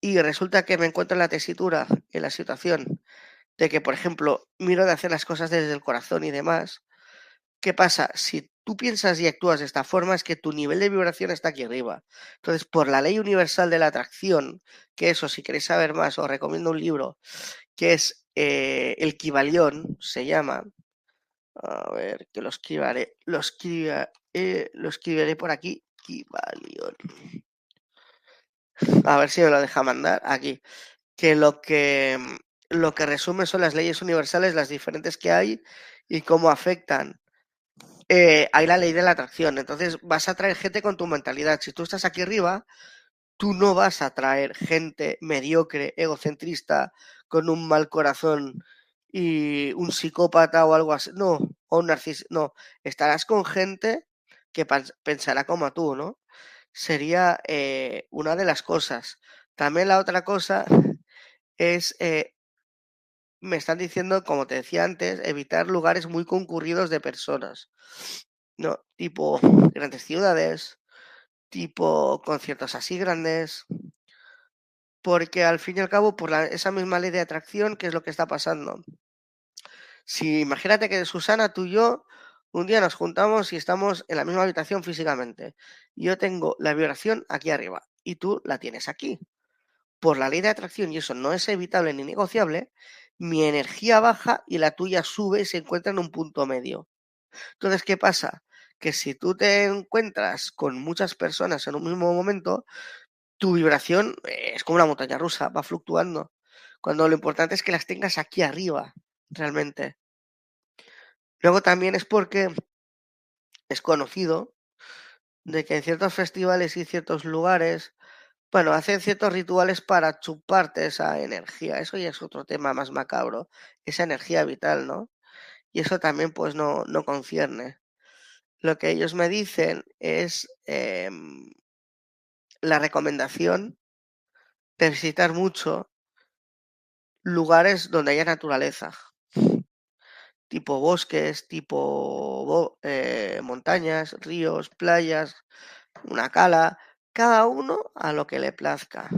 Y resulta que me encuentro en la tesitura, en la situación de que, por ejemplo, miro de hacer las cosas desde el corazón y demás, ¿qué pasa? Si tú piensas y actúas de esta forma, es que tu nivel de vibración está aquí arriba. Entonces, por la ley universal de la atracción, que eso, si queréis saber más, os recomiendo un libro que es eh, El Kibalión, se llama. A ver, que lo escribiré, lo, eh, lo escribiré por aquí. Kibalión. A ver si me lo deja mandar aquí. Que lo que lo que resume son las leyes universales, las diferentes que hay y cómo afectan. Eh, hay la ley de la atracción, entonces vas a traer gente con tu mentalidad. Si tú estás aquí arriba, tú no vas a traer gente mediocre, egocentrista, con un mal corazón y un psicópata o algo así. No, o un narcisista. No, estarás con gente que pensará como tú, ¿no? Sería eh, una de las cosas. También la otra cosa es, eh, me están diciendo, como te decía antes, evitar lugares muy concurridos de personas. No, tipo grandes ciudades, tipo conciertos así grandes, porque al fin y al cabo, por esa misma ley de atracción, ¿qué es lo que está pasando? Si imagínate que Susana, tú y yo, un día nos juntamos y estamos en la misma habitación físicamente. Yo tengo la vibración aquí arriba y tú la tienes aquí. Por la ley de atracción, y eso no es evitable ni negociable, mi energía baja y la tuya sube y se encuentra en un punto medio. Entonces, ¿qué pasa? Que si tú te encuentras con muchas personas en un mismo momento, tu vibración es como una montaña rusa, va fluctuando. Cuando lo importante es que las tengas aquí arriba, realmente. Luego también es porque es conocido de que en ciertos festivales y ciertos lugares, bueno, hacen ciertos rituales para chuparte esa energía. Eso ya es otro tema más macabro, esa energía vital, ¿no? Y eso también pues no, no concierne. Lo que ellos me dicen es em, la recomendación de visitar mucho lugares donde haya naturaleza, tipo bosques, tipo eh, montañas, ríos, playas, una cala, cada uno a lo que le plazca.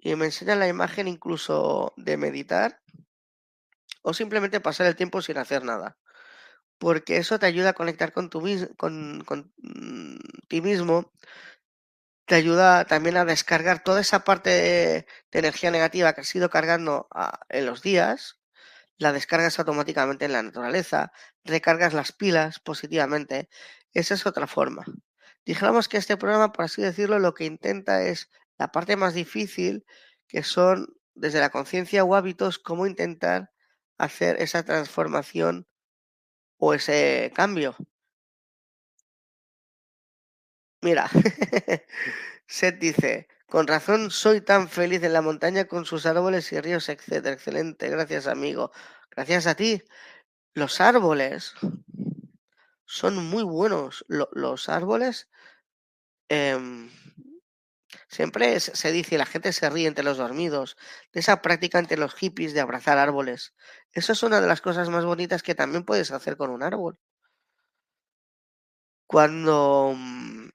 Y me enseñan la imagen incluso de meditar o simplemente pasar el tiempo sin hacer nada. Porque eso te ayuda a conectar con, tu, con, con mm, ti mismo, te ayuda también a descargar toda esa parte de, energía negativa que has ido cargando en los días, la descargas automáticamente en la naturaleza, recargas las pilas positivamente. Esa es otra forma. Dijéramos que este programa, por así decirlo, lo que intenta es la parte más difícil, que son desde la conciencia o hábitos, cómo intentar hacer esa transformación o ese cambio. Mira, Seth dice, con razón soy tan feliz en la montaña con sus árboles y ríos, etcétera. Excelente, gracias amigo. Gracias a ti. Los árboles son muy buenos. los árboles em, siempre se dice, la gente se ríe entre los dormidos, de esa práctica entre los hippies de abrazar árboles. Eso es una de las cosas más bonitas que también puedes hacer con un árbol. Cuando mm,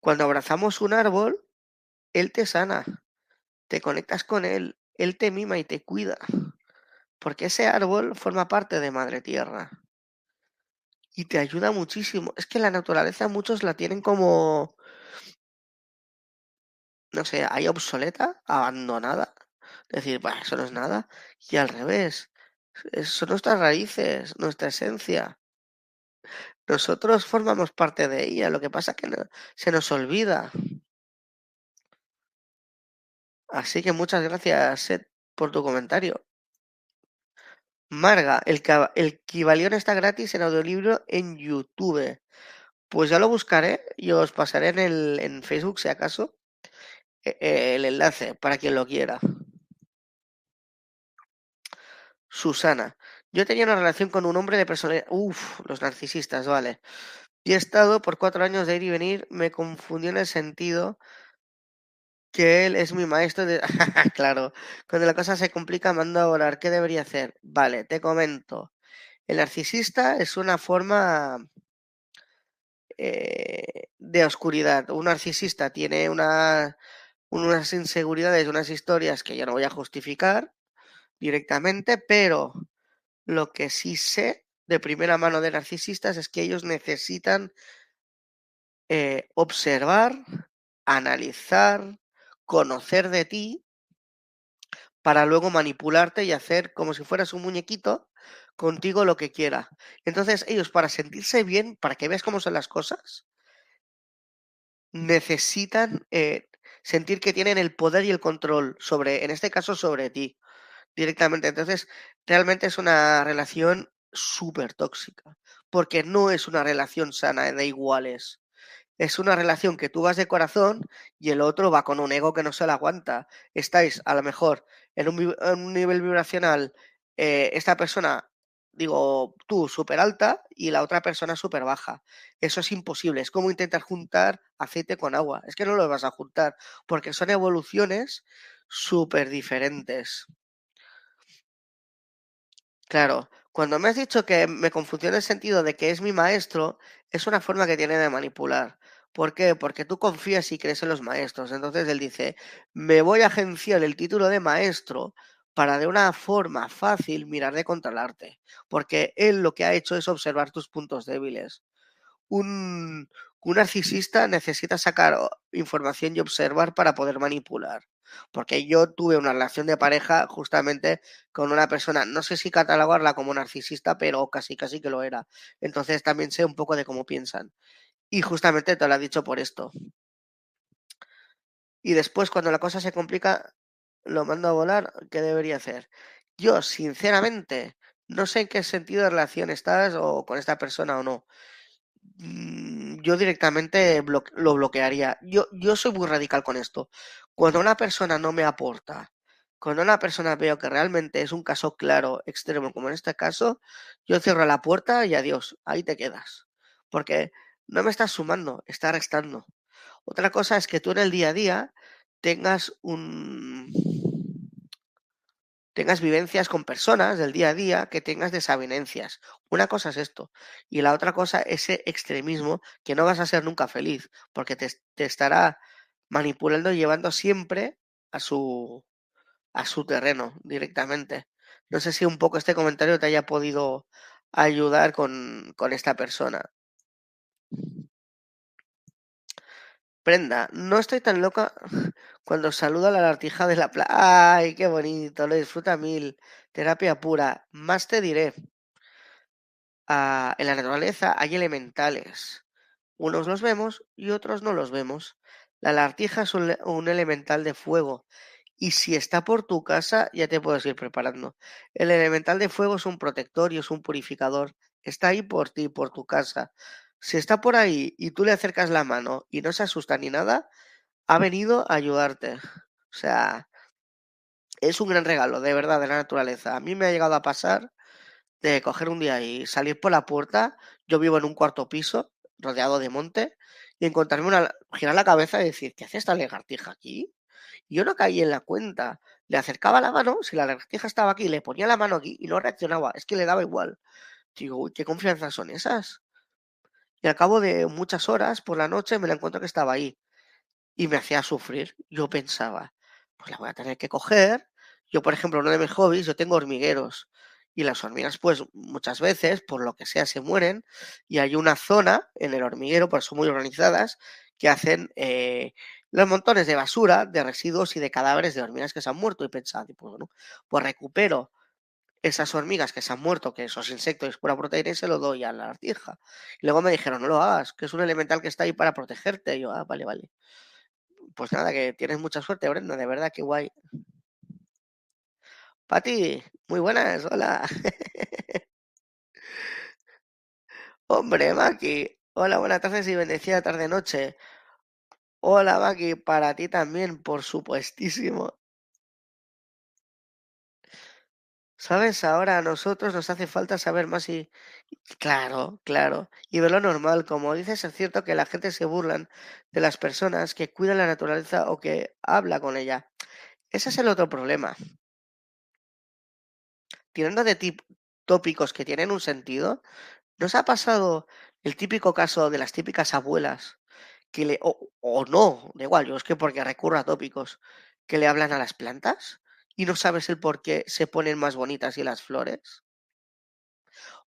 cuando abrazamos un árbol, él te sana, te conectas con él, él te mima y te cuida, porque ese árbol forma parte de Madre Tierra y te ayuda muchísimo. Es que la naturaleza muchos la tienen como, no sé, hay obsoleta, abandonada. Decir, bueno, eso no es nada. Y al revés, son nuestras raíces, nuestra esencia. Nosotros formamos parte de ella, lo que pasa es que se nos olvida. Así que muchas gracias, Seth, por tu comentario. Marga, el, el está gratis en audiolibro en YouTube. Pues ya lo buscaré y os pasaré en, el, en Facebook, si acaso, e, e, el enlace para quien lo quiera. Susana, yo tenía una relación con un hombre de personalidad. Uf, los narcisistas, vale. Y he estado por cuatro años de ir y venir. Me confundió en el sentido que él es mi maestro de. claro, cuando la cosa se complica, mando a orar. ¿Qué debería hacer? Vale, te comento. El narcisista es una forma eh, de oscuridad. Un narcisista tiene una, unas inseguridades, unas historias que yo no voy a justificar directamente, pero lo que sí sé de primera mano de narcisistas es que ellos necesitan eh, observar, analizar, conocer de ti para luego manipularte y hacer como si fueras un muñequito contigo lo que quiera. Entonces ellos para sentirse bien, para que veas cómo son las cosas, necesitan eh, sentir que tienen el poder y el control sobre, en este caso, sobre ti directamente. Entonces, realmente es una relación súper tóxica, porque no es una relación sana de iguales. Es una relación que tú vas de corazón y el otro va con un ego que no se la aguanta. Estáis a lo mejor en un, nivel vibracional, eh, esta persona, digo, tú súper alta y la otra persona súper baja. Eso es imposible. Es como intentar juntar aceite con agua. Es que no lo vas a juntar porque son evoluciones súper diferentes. Claro, cuando me has dicho que me confundió en el sentido de que es mi maestro, es una forma que tiene de manipular. ¿Por qué? Porque tú confías y crees en los maestros. Entonces él dice, me voy a agenciar el título de maestro para de una forma fácil mirar de controlarte. Porque él lo que ha hecho es observar tus puntos débiles. Un, un narcisista necesita sacar información y observar para poder manipular. Porque yo tuve una relación de pareja justamente con una persona, no sé si catalogarla como narcisista, pero casi casi que lo era. Entonces también sé un poco de cómo piensan. Y justamente te lo ha dicho por esto. Y después, cuando la cosa se complica, lo mando a volar, ¿qué debería hacer? Yo, sinceramente, no sé en qué sentido de relación estás o con esta persona o no. Mm, yo directamente lo bloquearía. Yo, yo soy muy radical con esto. Cuando una persona no me aporta, cuando una persona veo que realmente es un caso claro, extremo, como en este caso, yo cierro la puerta y adiós, ahí te quedas. Porque no me estás sumando, está restando. Otra cosa es que tú en el día a día tengas un tengas vivencias con personas del día a día, que tengas desavenencias. Una cosa es esto. Y la otra cosa, ese extremismo que no vas a ser nunca feliz, porque te, estará manipulando y llevando siempre a su, a su terreno directamente. No sé si un poco este comentario te haya podido ayudar con, con esta persona. Prenda, no estoy tan loca cuando saluda a la lagartija de la playa. ¡Ay, qué bonito! Lo disfruta mil. Terapia pura. Más te diré. Ah, en la naturaleza hay elementales. Unos los vemos y otros no los vemos. La lagartija es un, un, elemental de fuego. Y si está por tu casa, ya te puedes ir preparando. El elemental de fuego es un protector y es un purificador. Está ahí por ti, por tu casa. Si está por ahí y tú le acercas la mano y no se asusta ni nada, ha venido a ayudarte. O sea, es un gran regalo, de verdad, de la naturaleza. A mí me ha llegado a pasar de coger un día y salir por la puerta. Yo vivo en un cuarto piso, rodeado de monte, y encontrarme una. girar la cabeza y decir, ¿qué hace esta lagartija aquí? Y yo no caí en la cuenta. Le acercaba la mano, si la lagartija estaba aquí, le ponía la mano aquí y no reaccionaba. Es que le daba igual. Digo, uy, ¿qué confianza son esas? Y al cabo de muchas horas, por la noche, me la encuentro que estaba ahí. Y me hacía sufrir. Yo pensaba, pues la voy a tener que coger. Yo, por ejemplo, uno de mis hobbies, yo tengo hormigueros. Y las hormigas, pues muchas veces, por lo que sea, se mueren. Y hay una zona en el hormiguero, pues son muy organizadas, que hacen eh, los montones de basura, de residuos y de cadáveres de hormigas que se han muerto. Y pensaba, pues bueno, pues recupero esas hormigas que se han muerto, que esos insectos es pura proteína, y se lo doy a la artija. Y luego me dijeron, no lo hagas, que es un elemental que está ahí para protegerte. Y yo, ah, vale, vale. Pues nada, que tienes mucha suerte, Brenda, de verdad, qué guay. Pati, muy buenas, hola. Hombre, Maki, hola, buenas tardes y bendecida tarde-noche. Hola, Maki, para ti también, por supuestísimo. ¿Sabes? Ahora a nosotros nos hace falta saber más y, claro, claro, y verlo normal. Como dices, es cierto que la gente se burlan de las personas que cuidan la naturaleza o que habla con ella. Ese es el otro problema. Tirando de tópicos que tienen un sentido, ¿nos ha pasado el típico caso de las típicas abuelas que le, o, o no, da igual, yo es que porque recurro a tópicos, que le hablan a las plantas? Y no sabes el por qué se ponen más bonitas y las flores?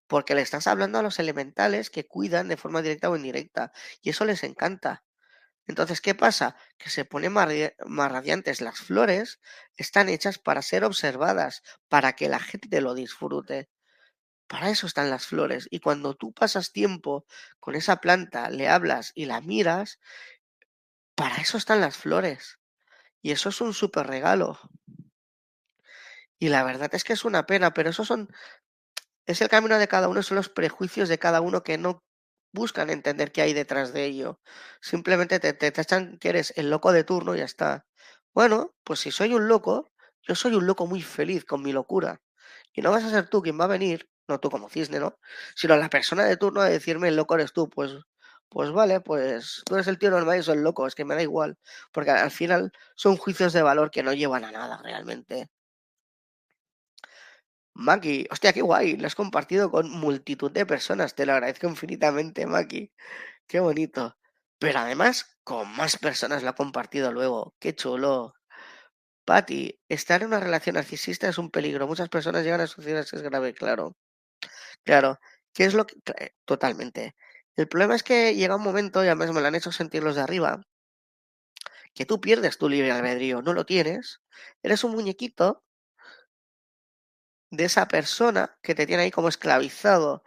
Porque le estás hablando a los elementales que cuidan de forma directa o indirecta y eso les encanta. Entonces, ¿qué pasa? Que se ponen más, radiantes. Las flores están hechas para ser observadas, para que la gente lo disfrute. Para eso están las flores. Y cuando tú pasas tiempo con esa planta, le hablas y la miras, para eso están las flores. Y eso es un súper regalo. Y la verdad es que es una pena, pero eso son, es el camino de cada uno, son los prejuicios de cada uno que no buscan entender qué hay detrás de ello. Simplemente te, te tachan que eres el loco de turno y ya está. Bueno, pues si soy un loco, yo soy un loco muy feliz con mi locura. Y no vas a ser tú quien va a venir, no tú como cisne, ¿no? Sino la persona de turno a decirme el loco eres tú. Pues, pues vale, pues tú eres el tío normal y soy el loco, es que me da igual. Porque al final son juicios de valor que no llevan a nada realmente. Maki, hostia, qué guay, lo has compartido con multitud de personas, te lo agradezco infinitamente, Maki. Qué bonito. Pero además, con más personas lo ha compartido luego. Qué chulo. Patti, estar en una relación narcisista es un peligro. Muchas personas llegan a suceder que es grave, claro. Claro. ¿Qué es lo que.? Totalmente. El problema es que llega un momento, y además me lo han hecho sentir los de arriba, que tú pierdes tu libre albedrío, no lo tienes. Eres un muñequito de esa persona que te tiene ahí como esclavizado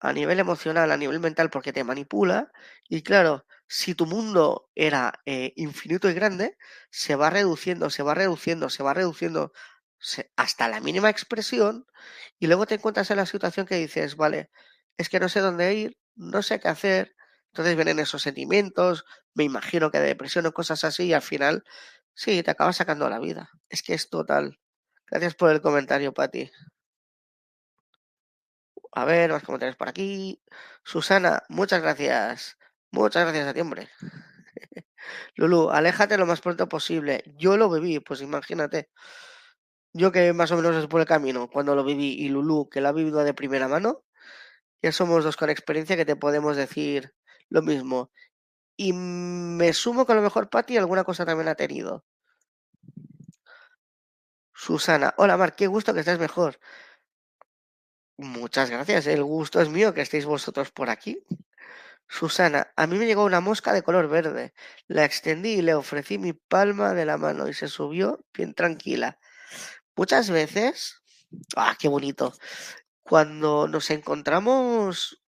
a nivel emocional, a nivel mental, porque te manipula. Y claro, si tu mundo era eh, infinito y grande, se va reduciendo, se va reduciendo, se va reduciendo hasta la mínima expresión. Y luego te encuentras en la situación que dices, vale, es que no sé dónde ir, no sé qué hacer. Entonces vienen esos sentimientos, me imagino que de depresión o cosas así, y al final, sí, te acabas sacando la vida. Es que es total. Gracias por el comentario, Pati. A ver, más comentarios por aquí. Susana, muchas gracias. Muchas gracias a ti, hombre. Lulu, aléjate lo más pronto posible. Yo lo viví, pues imagínate. Yo que más o menos es por el camino, cuando lo viví, y Lulu, que lo ha vivido de primera mano, ya somos dos con experiencia que te podemos decir lo mismo. Y me sumo que a lo mejor Patti alguna cosa también ha tenido. Susana, hola Mar, qué gusto que estés mejor. Muchas gracias, el gusto es mío que estéis vosotros por aquí. Susana, a mí me llegó una mosca de color verde. La extendí y le ofrecí mi palma de la mano y se subió bien tranquila. Muchas veces, ah, qué bonito, cuando nos encontramos,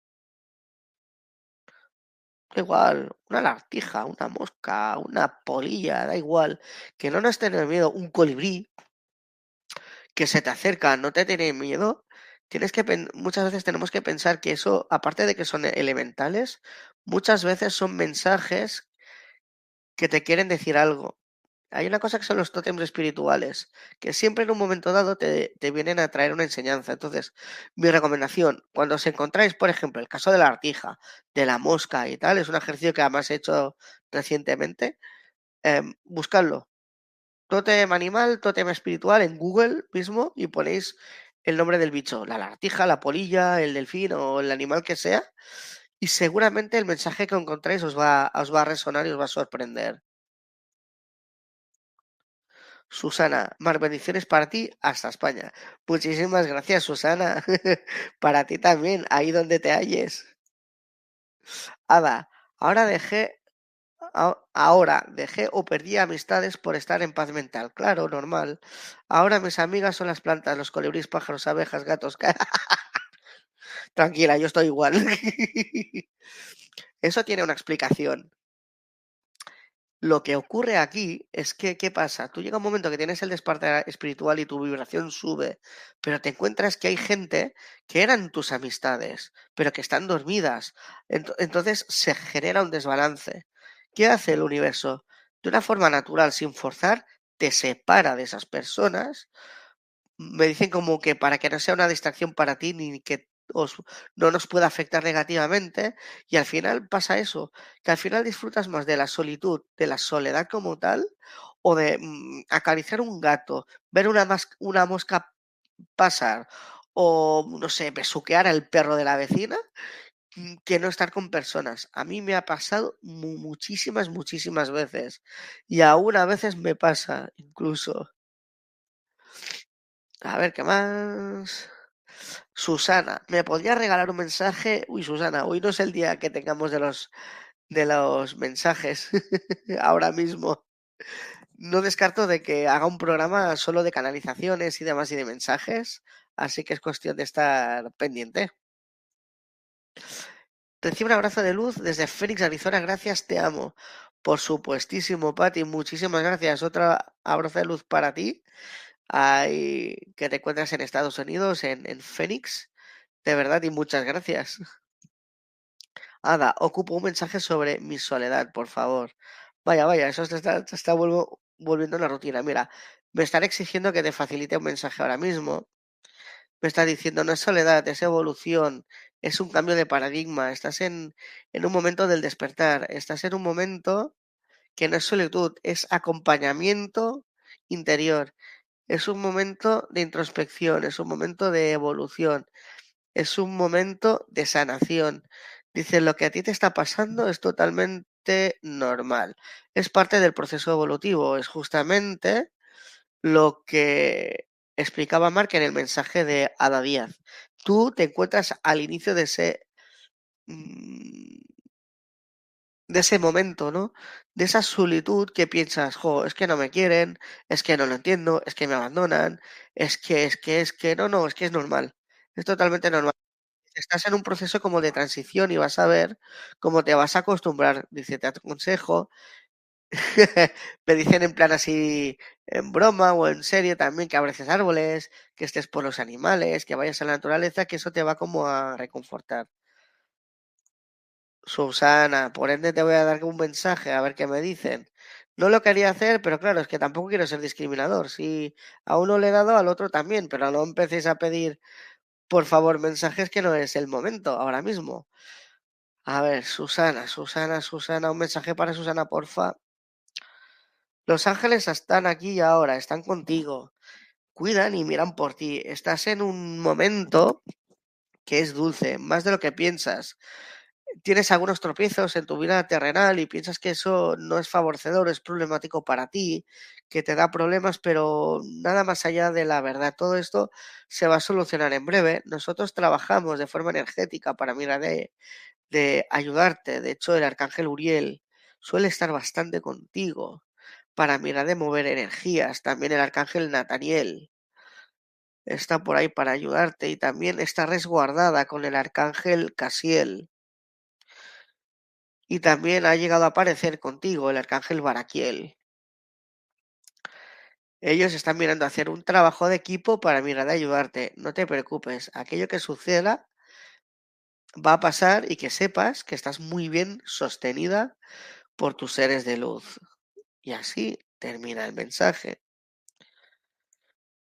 igual, una lagartija, una mosca, una polilla, da igual, que no nos tenga miedo, un colibrí, que se te acerca, no te tiene miedo, tienes que muchas veces tenemos que pensar que eso, aparte de que son elementales, muchas veces son mensajes que te quieren decir algo. Hay una cosa que son los tótems espirituales, que siempre en un momento dado te, te, vienen a traer una enseñanza. Entonces, mi recomendación, cuando os encontráis, por ejemplo, el caso de la artija, de la mosca y tal, es un ejercicio que además he hecho recientemente, eh, buscadlo. Tótem animal, tótem espiritual en Google mismo y ponéis el nombre del bicho, la lagartija, la polilla, el delfín o el animal que sea, y seguramente el mensaje que encontráis os va, os va a resonar y os va a sorprender. Susana, más bendiciones para ti hasta España. Muchísimas gracias, Susana. para ti también, ahí donde te halles. Ada, ahora dejé Ahora dejé o perdí amistades por estar en paz mental. Claro, normal. Ahora mis amigas son las plantas, los colibríes, pájaros, abejas, gatos. Tranquila, yo estoy igual. Eso tiene una explicación. Lo que ocurre aquí es que, ¿qué pasa? Tú llega un momento que tienes el despertar espiritual y tu vibración sube, pero te encuentras que hay gente que eran tus amistades, pero que están dormidas. Entonces se genera un desbalance. ¿Qué hace el universo? De una forma natural, sin forzar, te separa de esas personas. Me dicen como que para que no sea una distracción para ti ni que no nos pueda afectar negativamente y al final pasa eso, que al final disfrutas más de la solitud, de la soledad como tal o de mm, acariciar un gato, ver una, una mosca pasar o no sé, besuquear al perro de la vecina que no estar con personas. A mí me ha pasado muchísimas, muchísimas veces. Y aún a veces me pasa, incluso. A ver, ¿qué más? Susana, ¿me podría regalar un mensaje? Uy, Susana, hoy no es el día que tengamos de los de los mensajes ahora mismo. No descarto de que haga un programa solo de canalizaciones y demás y de mensajes, así que es cuestión de estar pendiente. Recibe un abrazo de luz desde Phoenix, Arizona. Gracias, te amo. Por supuestísimo, Pati, muchísimas gracias. Otra abrazo de luz para ti. Ahí que te encuentras en Estados Unidos, en, en Phoenix. De verdad, y muchas gracias. Ada, ocupo un mensaje sobre mi soledad, por favor. Vaya, vaya, eso te está, te está vuelvo- volviendo rutina. Mira, me están exigiendo que te facilite un mensaje ahora mismo. Me está diciendo, no es soledad, es evolución, es un cambio de paradigma. Estás en, en un momento del despertar, estás en un momento que no es solitud, es acompañamiento interior. Es un momento de introspección, es un momento de evolución, es un momento de sanación. Dice, lo que a ti te está pasando es totalmente normal. Es parte del proceso evolutivo, es justamente lo que explicaba Mark en el mensaje de Ada Díaz. Tú te encuentras al inicio de ese mm, de ese momento, ¿no? De esa solitud que piensas, jo, es que no me quieren, es que no lo entiendo, es que me abandonan, es que, es que, es que, no, no, es que es normal, es totalmente normal. Estás en un proceso como de transición y vas a ver cómo te vas a acostumbrar. Dice, te aconsejo, me dicen en plan así, en broma o en serio también, que abraces árboles, que estés por los animales, que vayas a la naturaleza, que eso te va como a reconfortar. Susana, por ende te voy a dar un mensaje a ver qué me dicen. No lo quería hacer, pero claro, es que tampoco quiero ser discriminador. Si a uno le he dado, al otro también, pero no empecéis a pedir, por favor, mensajes que no es el momento, ahora mismo. A ver, Susana, Susana, Susana, un mensaje para Susana, porfa. Los ángeles están aquí y ahora, están contigo. Cuidan y miran por ti. Estás en un momento que es dulce, más de lo que piensas tienes algunos tropiezos en tu vida terrenal y piensas que eso no es favorecedor, es problemático para ti, que te da problemas, pero nada más allá de la verdad. Todo esto se va a solucionar en breve. Nosotros trabajamos de forma energética para mirar de, de ayudarte. De hecho, el arcángel Uriel suele estar bastante contigo para mirar de mover energías. También el arcángel Nataniel está por ahí para ayudarte y también está resguardada con el arcángel Casiel. Y también ha llegado a aparecer contigo el arcángel Baraquiel. Ellos están mirando a hacer un trabajo de equipo para mirar de ayudarte. No te preocupes, aquello que suceda va a pasar y que sepas que estás muy bien sostenida por tus seres de luz. Y así termina el mensaje.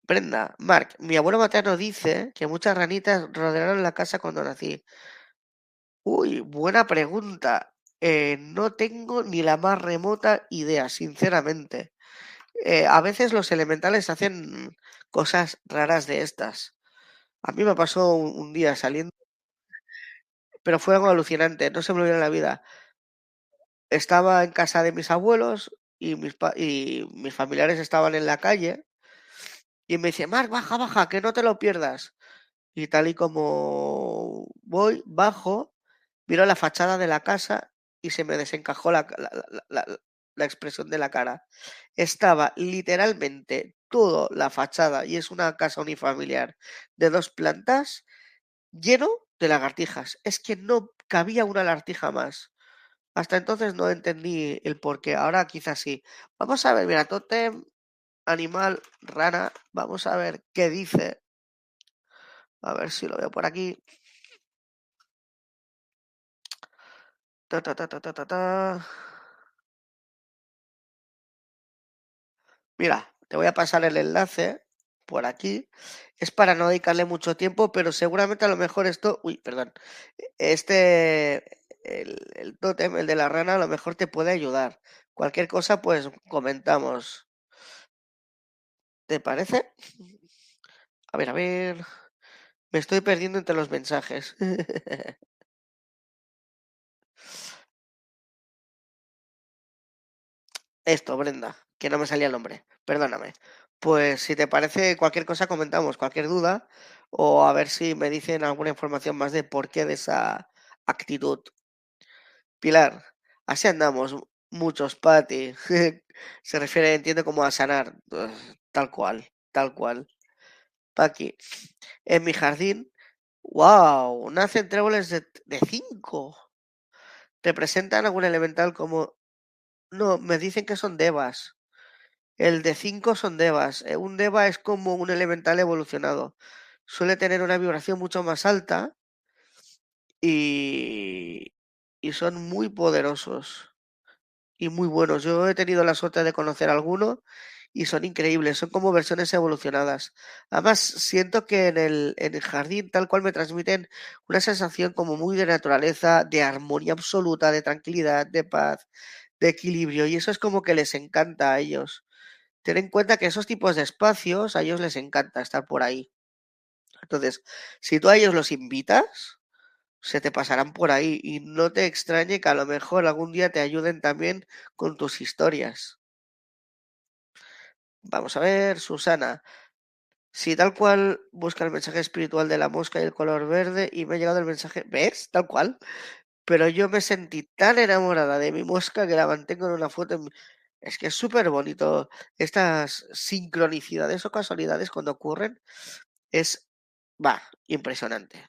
Brenda, Mark, mi abuelo materno dice que muchas ranitas rodearon la casa cuando nací. Uy, buena pregunta. Eh, no tengo ni la más remota idea, sinceramente. Eh, a veces los elementales hacen cosas raras de estas. A mí me pasó un, día saliendo, pero fue algo alucinante, no se me olvidó en la vida. Estaba en casa de mis abuelos y mis, pa- y mis familiares estaban en la calle y me dice, Marc, baja, baja, que no te lo pierdas. Y tal y como voy, bajo, miro la fachada de la casa y se me desencajó la- la- la- la expresión de la cara. Estaba literalmente toda la fachada, y es una casa unifamiliar de dos plantas, lleno de lagartijas. Es que no cabía una lagartija más. Hasta entonces no entendí el por qué. Ahora quizás sí. Vamos a ver, mira, tótem, animal, rana. Vamos a ver qué dice. A ver si lo veo por aquí. Ta, ta, ta, ta. Mira, te voy a pasar el enlace por aquí. Es para no dedicarle mucho tiempo, pero seguramente a lo mejor esto. Uy, perdón. Este. El, el tótem, el de la rana, a lo mejor te puede ayudar. Cualquier cosa, pues comentamos. ¿Te parece? A ver, a ver. Me estoy perdiendo entre los mensajes. Esto, Brenda, que no me salía el nombre. Perdóname. Pues si te parece cualquier cosa, comentamos cualquier duda o a ver si me dicen alguna información más de por qué de esa actitud. Pilar, así andamos, muchos, Pati. Se refiere, entiendo, como a sanar. Tal cual, tal cual. Paqui, en mi jardín, wow, nacen tréboles de, de cinco. Representan algún elemental como No, me dicen que son devas. El de 5 son devas. Eh, un deva es como un elemental evolucionado. Suele tener una vibración mucho más alta y, y son muy poderosos y muy buenos. Yo he tenido la suerte de conocer alguno y son increíbles, son como versiones evolucionadas. Además, siento que en el, en el jardín tal cual me transmiten una sensación como muy de naturaleza, de armonía absoluta, de tranquilidad, de paz, de equilibrio, y eso es como que les encanta a ellos. Ten en cuenta que esos tipos de espacios a ellos les encanta estar por ahí. Entonces, si tú a ellos los invitas, se te pasarán por ahí y no te extrañe que a lo mejor algún día te ayuden también con tus historias. Vamos a ver, Susana. Si tal cual busca el mensaje espiritual de la mosca y el color verde y me ha llegado el mensaje, ¿ves? Tal cual. Pero yo me sentí tan enamorada de mi mosca que la mantengo en una foto. Es que es súper bonito estas sincronicidades o casualidades cuando ocurren. Es, va, impresionante.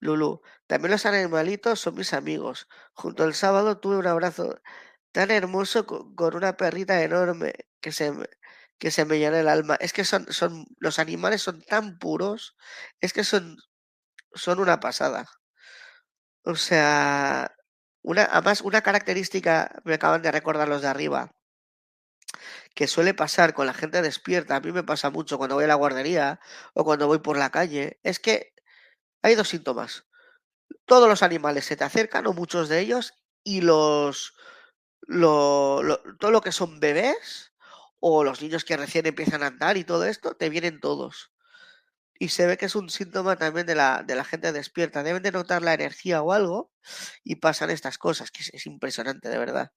Lulu, también los animalitos son mis amigos. Junto al sábado tuve un abrazo tan hermoso con una perrita enorme que se, que se me llena el alma. Es que son, son, los animales son tan puros, es que son, son una pasada. O sea, una, además, una característica, me acaban de recordar los de arriba, que suele pasar con la gente despierta, a mí me pasa mucho cuando voy a la guardería o cuando voy por la calle, es que hay dos síntomas. Todos los animales se te acercan, o muchos de ellos, y los, lo, todo lo que son bebés o los niños que recién empiezan a andar y todo esto, te vienen todos. Y se ve que es un síntoma también de la, de la gente despierta. Deben de notar la energía o algo y pasan estas cosas, que es impresionante, de verdad.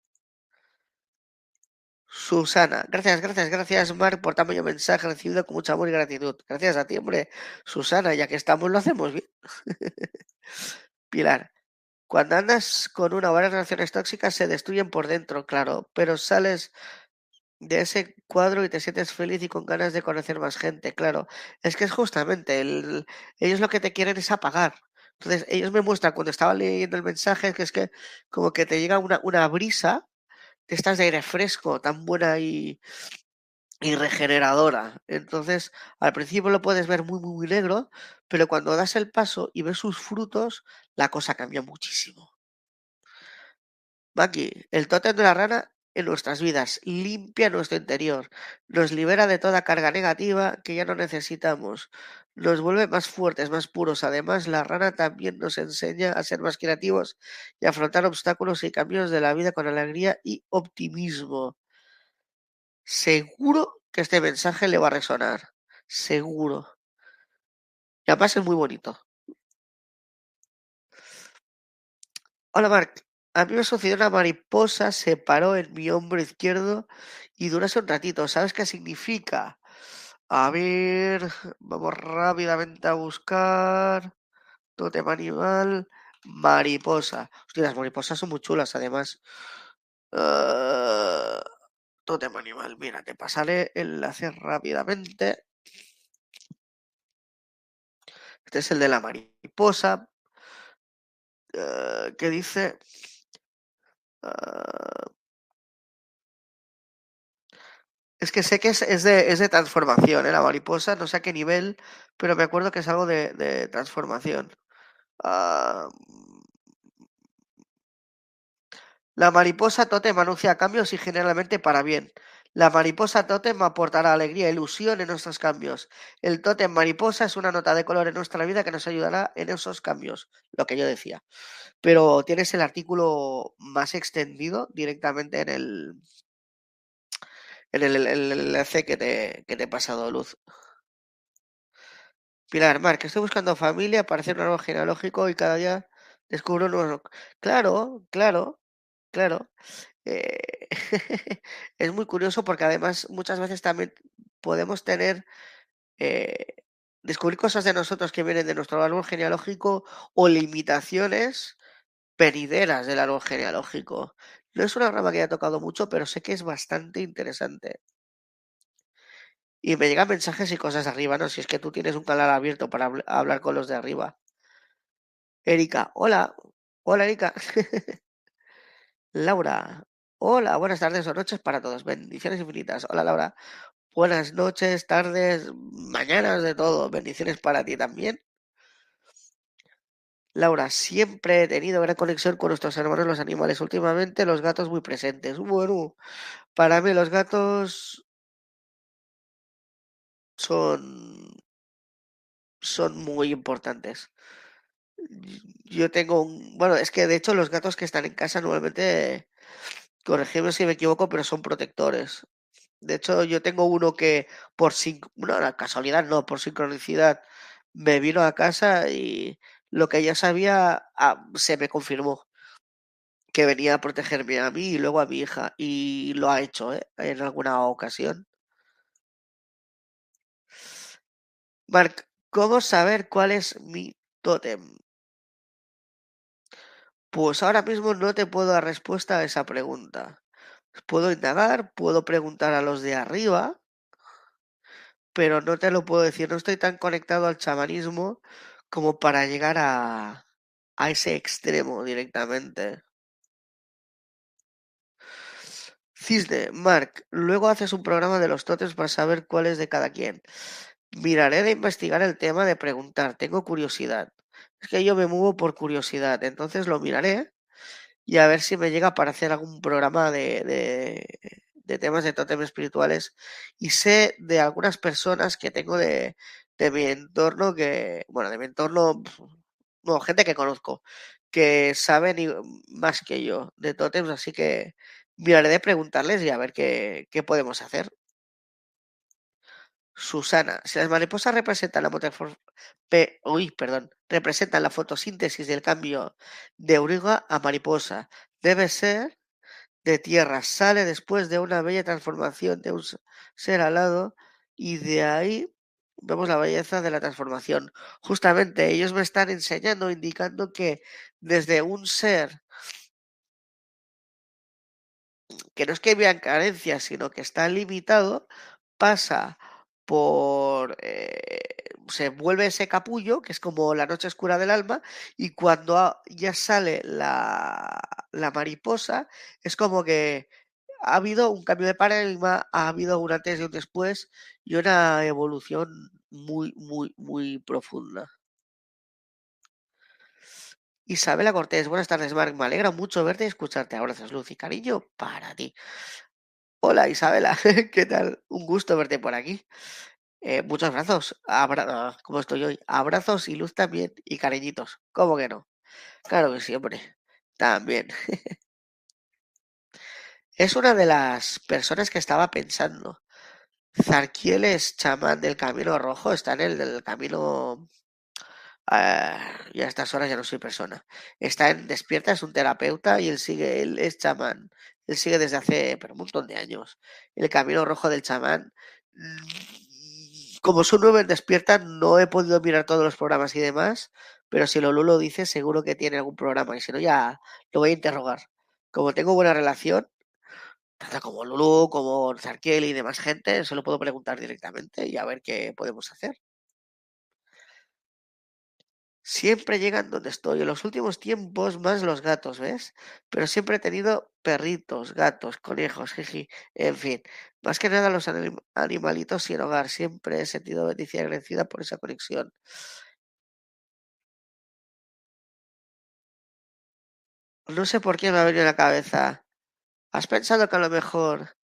Susana, gracias, gracias, gracias, Marc, por tan bello mensaje recibido con mucho amor y gratitud. Gracias a ti, hombre. Susana, ya que estamos, lo hacemos bien. Pilar, cuando andas con una o varias relaciones tóxicas se destruyen por dentro, claro, pero sales de ese cuadro y te sientes feliz y con ganas de conocer más gente, claro. Es que es justamente, el, ellos lo que te quieren es apagar. Entonces, ellos me muestran cuando estaba leyendo el mensaje que es que como que te llega una, una brisa de estas de aire fresco, tan buena y, y regeneradora. Entonces, al principio lo puedes ver muy, muy negro, pero cuando das el paso y ves sus frutos, la cosa cambia muchísimo. Maki, el tótem de la rana en nuestras vidas limpia nuestro interior, nos libera de toda carga negativa que ya no necesitamos, nos vuelve más fuertes, más puros. Además, la rana también nos enseña a ser más creativos y afrontar obstáculos y cambios de la vida con alegría y optimismo. Seguro que este mensaje le va a resonar. Seguro. Y además es muy bonito. Hola, Marc. A mí me sucedió una mariposa, se paró en mi hombro izquierdo y durase un ratito. ¿Sabes qué significa? A ver, vamos rápidamente a buscar. Totem animal, mariposa. Hostia, las mariposas son muy chulas, además. Uh, totem animal, mira, te pasaré el enlace rápidamente. Este es el de la mariposa. Uh, que dice. Uh, es que sé que es, de, es de transformación, ¿eh? la mariposa, no sé a qué nivel, pero me acuerdo que es algo de, transformación. Uh, la mariposa totem anuncia cambios y generalmente para bien. La mariposa totem aportará alegría e ilusión en nuestros cambios. El totem mariposa es una nota de color en nuestra vida que nos ayudará en esos cambios, lo que yo decía. Pero tienes el artículo más extendido directamente en el, en el, que te, que te he pasado, Luz. Pilar, Marc, estoy buscando familia para hacer un árbol genealógico y cada día descubro nuevo. Claro, claro, claro. Eh, es muy curioso porque además muchas veces también podemos tener, eh, descubrir cosas de nosotros que vienen de nuestro árbol genealógico o limitaciones penideras del árbol genealógico. No es una rama que haya tocado mucho, pero sé que es bastante interesante. Y me llegan mensajes y cosas arriba, ¿no? Si es que tú tienes un canal abierto para hablar con los de arriba. Erika, hola. Hola, Erika. Laura. Hola, buenas tardes o noches para todos. Bendiciones infinitas. Hola, Laura. Buenas noches, tardes, mañanas de todo. Bendiciones para ti también. Laura, siempre he tenido gran conexión con nuestros hermanos los animales. Últimamente los gatos muy presentes. Bueno, para mí los gatos son, son muy importantes. Yo tengo un... Bueno, es que de hecho los gatos que están en casa normalmente, corregidme si me equivoco, pero son protectores. De hecho, yo tengo uno que por sin... no, la casualidad no, por sincronicidad me vino a casa y lo que ya sabía ah, se me confirmó que venía a protegerme a mí y luego a mi hija y lo ha hecho ¿eh? en alguna ocasión. Marc, ¿cómo saber cuál es mi tótem? Pues ahora mismo no te puedo dar respuesta a esa pregunta. Puedo indagar, puedo preguntar a los de arriba, pero no te lo puedo decir. No estoy tan conectado al chamanismo como para llegar a, a ese extremo directamente. Cisne, Mark, luego haces un programa de los totems para saber cuál es de cada quien. Miraré de investigar el tema de preguntar, tengo curiosidad. Es que yo me muevo por curiosidad, entonces lo miraré y a ver si me llega para hacer algún programa de, de, de temas de tótems espirituales. Y sé de algunas personas que tengo de, de mi entorno que, bueno, de mi entorno, no, gente que conozco, que saben más que yo de tótems, así que miraré de preguntarles y a ver qué, qué podemos hacer. Susana, si las mariposas representan la representan la fotosíntesis del cambio de oruga a mariposa, debe ser de tierra, sale después de una bella transformación de un ser alado y de ahí vemos la belleza de la transformación. Justamente ellos me están enseñando, indicando que desde un ser que no es que vean carencias, sino que está limitado, pasa por... Eh, se vuelve ese capullo, que es como la noche oscura del alma, y cuando ya sale la, la mariposa, es como que ha habido un cambio de paradigma, ha habido un antes y un después, y una evolución muy, muy, muy profunda. Isabela Cortés, buenas tardes, Marc. Me alegra mucho verte y escucharte. Abrazos, luz y cariño para ti. Hola, Isabela, ¿qué tal? Un gusto verte por aquí. Eh, muchos abrazos. Abra ¿Cómo estoy hoy? Abrazos y luz también y cariñitos. ¿Cómo que no? Claro que siempre. También. es una de las personas que estaba pensando. Zarquiel es chamán del Camino Rojo, está en el del Camino... Ah, y a estas horas ya no soy persona. Está en Despierta, es un terapeuta y él sigue, él es chamán. Él sigue desde hace pero un montón de años. El Camino Rojo del chamán. Mm, como su nuevo en Despierta, no he podido mirar todos los programas y demás, pero si Lolo lo dice, seguro que tiene algún programa y si no, ya lo voy a interrogar. Como tengo buena relación, tanto como Lulu, como Zarkiel y demás gente, se lo puedo preguntar directamente y a ver qué podemos hacer. Siempre llegan donde estoy. En los últimos tiempos más los gatos, ¿ves? Pero siempre he tenido perritos, gatos, conejos, jiji, en fin. Más que nada los animalitos sin hogar. Siempre he sentido bendición agradecida por esa conexión. No sé por qué me ha venido la cabeza ¿Has pensado que a lo mejor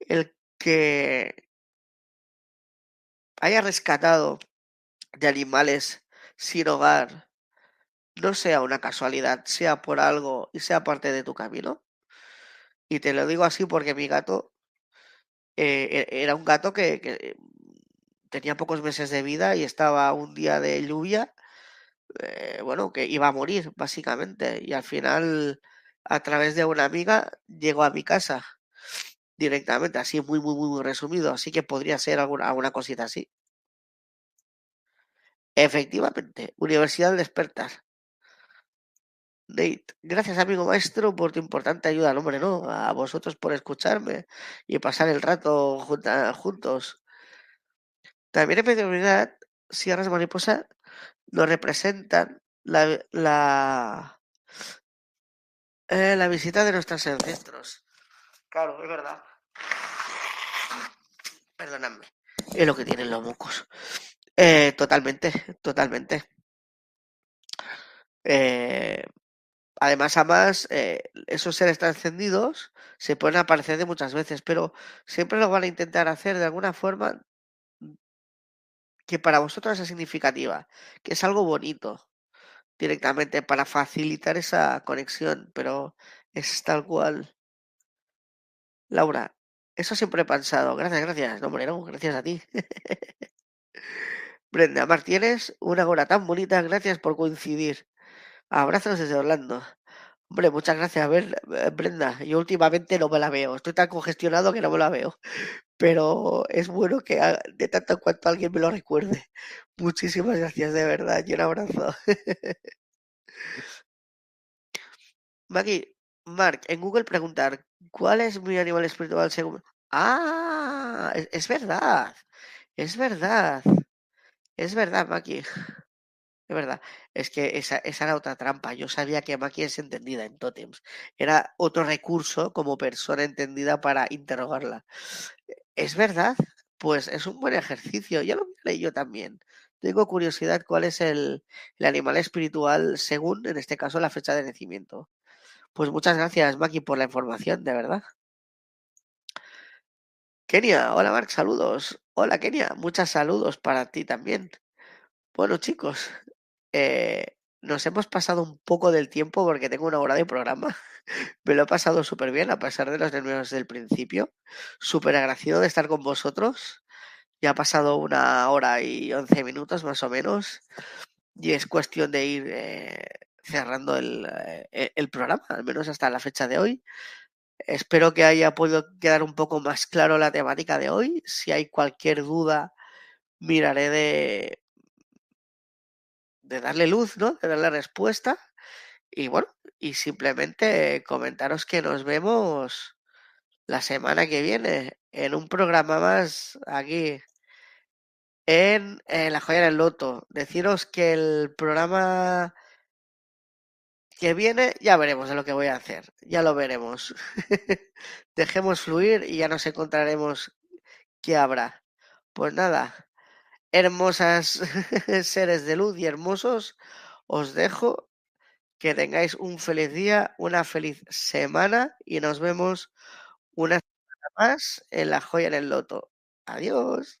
el que haya rescatado de animales sin hogar no sea una casualidad, sea por algo y sea parte de tu camino? Y te lo digo así porque mi gato eh, e-, era un gato que, tenía pocos meses de vida y estaba un día de lluvia, eh, bueno, que iba a morir básicamente. Y al final a través de una amiga llegó a mi casa directamente, así muy, muy, muy resumido. Así que podría ser alguna, alguna cosita así. Efectivamente, Universidad de Despertar. Nate, gracias amigo maestro por tu importante ayuda, hombre, ¿no? A vosotros por escucharme y pasar el rato juntos. También en mediunidad, Sierras Mariposa nos representan la, la, Eh, la visita de nuestros ancestros. Claro, es verdad. Perdóname. Es lo que tienen los mocos. Eh, totalmente, totalmente. Eh, además, además, eh, esos seres trascendidos se pueden aparecer de muchas veces, pero siempre lo van a intentar hacer de alguna forma que para vosotros sea significativa, que es algo bonito directamente para facilitar esa conexión, pero es tal cual. Laura, eso siempre he pensado. Gracias, gracias. No, hombre, no, gracias a ti. Brenda Martínez, una hora tan bonita, gracias por coincidir. Abrazos desde Orlando. Hombre, muchas gracias. A ver, eh, Brenda, yo últimamente no me la veo. Estoy tan congestionado que no me la veo. Pero es bueno que de tanto en cuanto alguien me lo recuerde. Muchísimas gracias, de verdad. Y un abrazo. Maggie, Mark, en Google preguntar, ¿cuál es mi animal espiritual según... Ah, es verdad. Es verdad. Es verdad, Maki. Es verdad. Es que esa, esa era otra trampa. Yo sabía que Maki es entendida en Totems. Era otro recurso como persona entendida para interrogarla. ¿Es verdad? Pues es un buen ejercicio. Ya lo miré yo también. Tengo curiosidad cuál es el, el animal espiritual según, en este caso, la fecha de nacimiento. Pues muchas gracias, Maki, por la información, de verdad. Kenia, hola Mark, saludos. Hola Kenia, muchos saludos para ti también. Bueno chicos, eh, nos hemos pasado un poco del tiempo porque tengo una hora de programa. Me lo he pasado súper bien a pesar de los nervios del principio. Súper agradecido de estar con vosotros. Ya ha pasado una hora y once minutos más o menos. Y es cuestión de ir eh, cerrando eh, el programa, al menos hasta la fecha de hoy. Espero que haya podido quedar un poco más claro la temática de hoy. Si hay cualquier duda, miraré de, de darle luz, ¿no? De darle respuesta. Y bueno, y simplemente comentaros que nos vemos la semana que viene en un programa más aquí en, en La Joya del Loto. Deciros que el programa que viene ya veremos de lo que voy a hacer, ya lo veremos. Dejemos fluir y ya nos encontraremos qué habrá. Pues nada, hermosas seres de luz y hermosos, os dejo que tengáis un feliz día, una feliz semana y nos vemos una semana más en la joya en el loto. Adiós.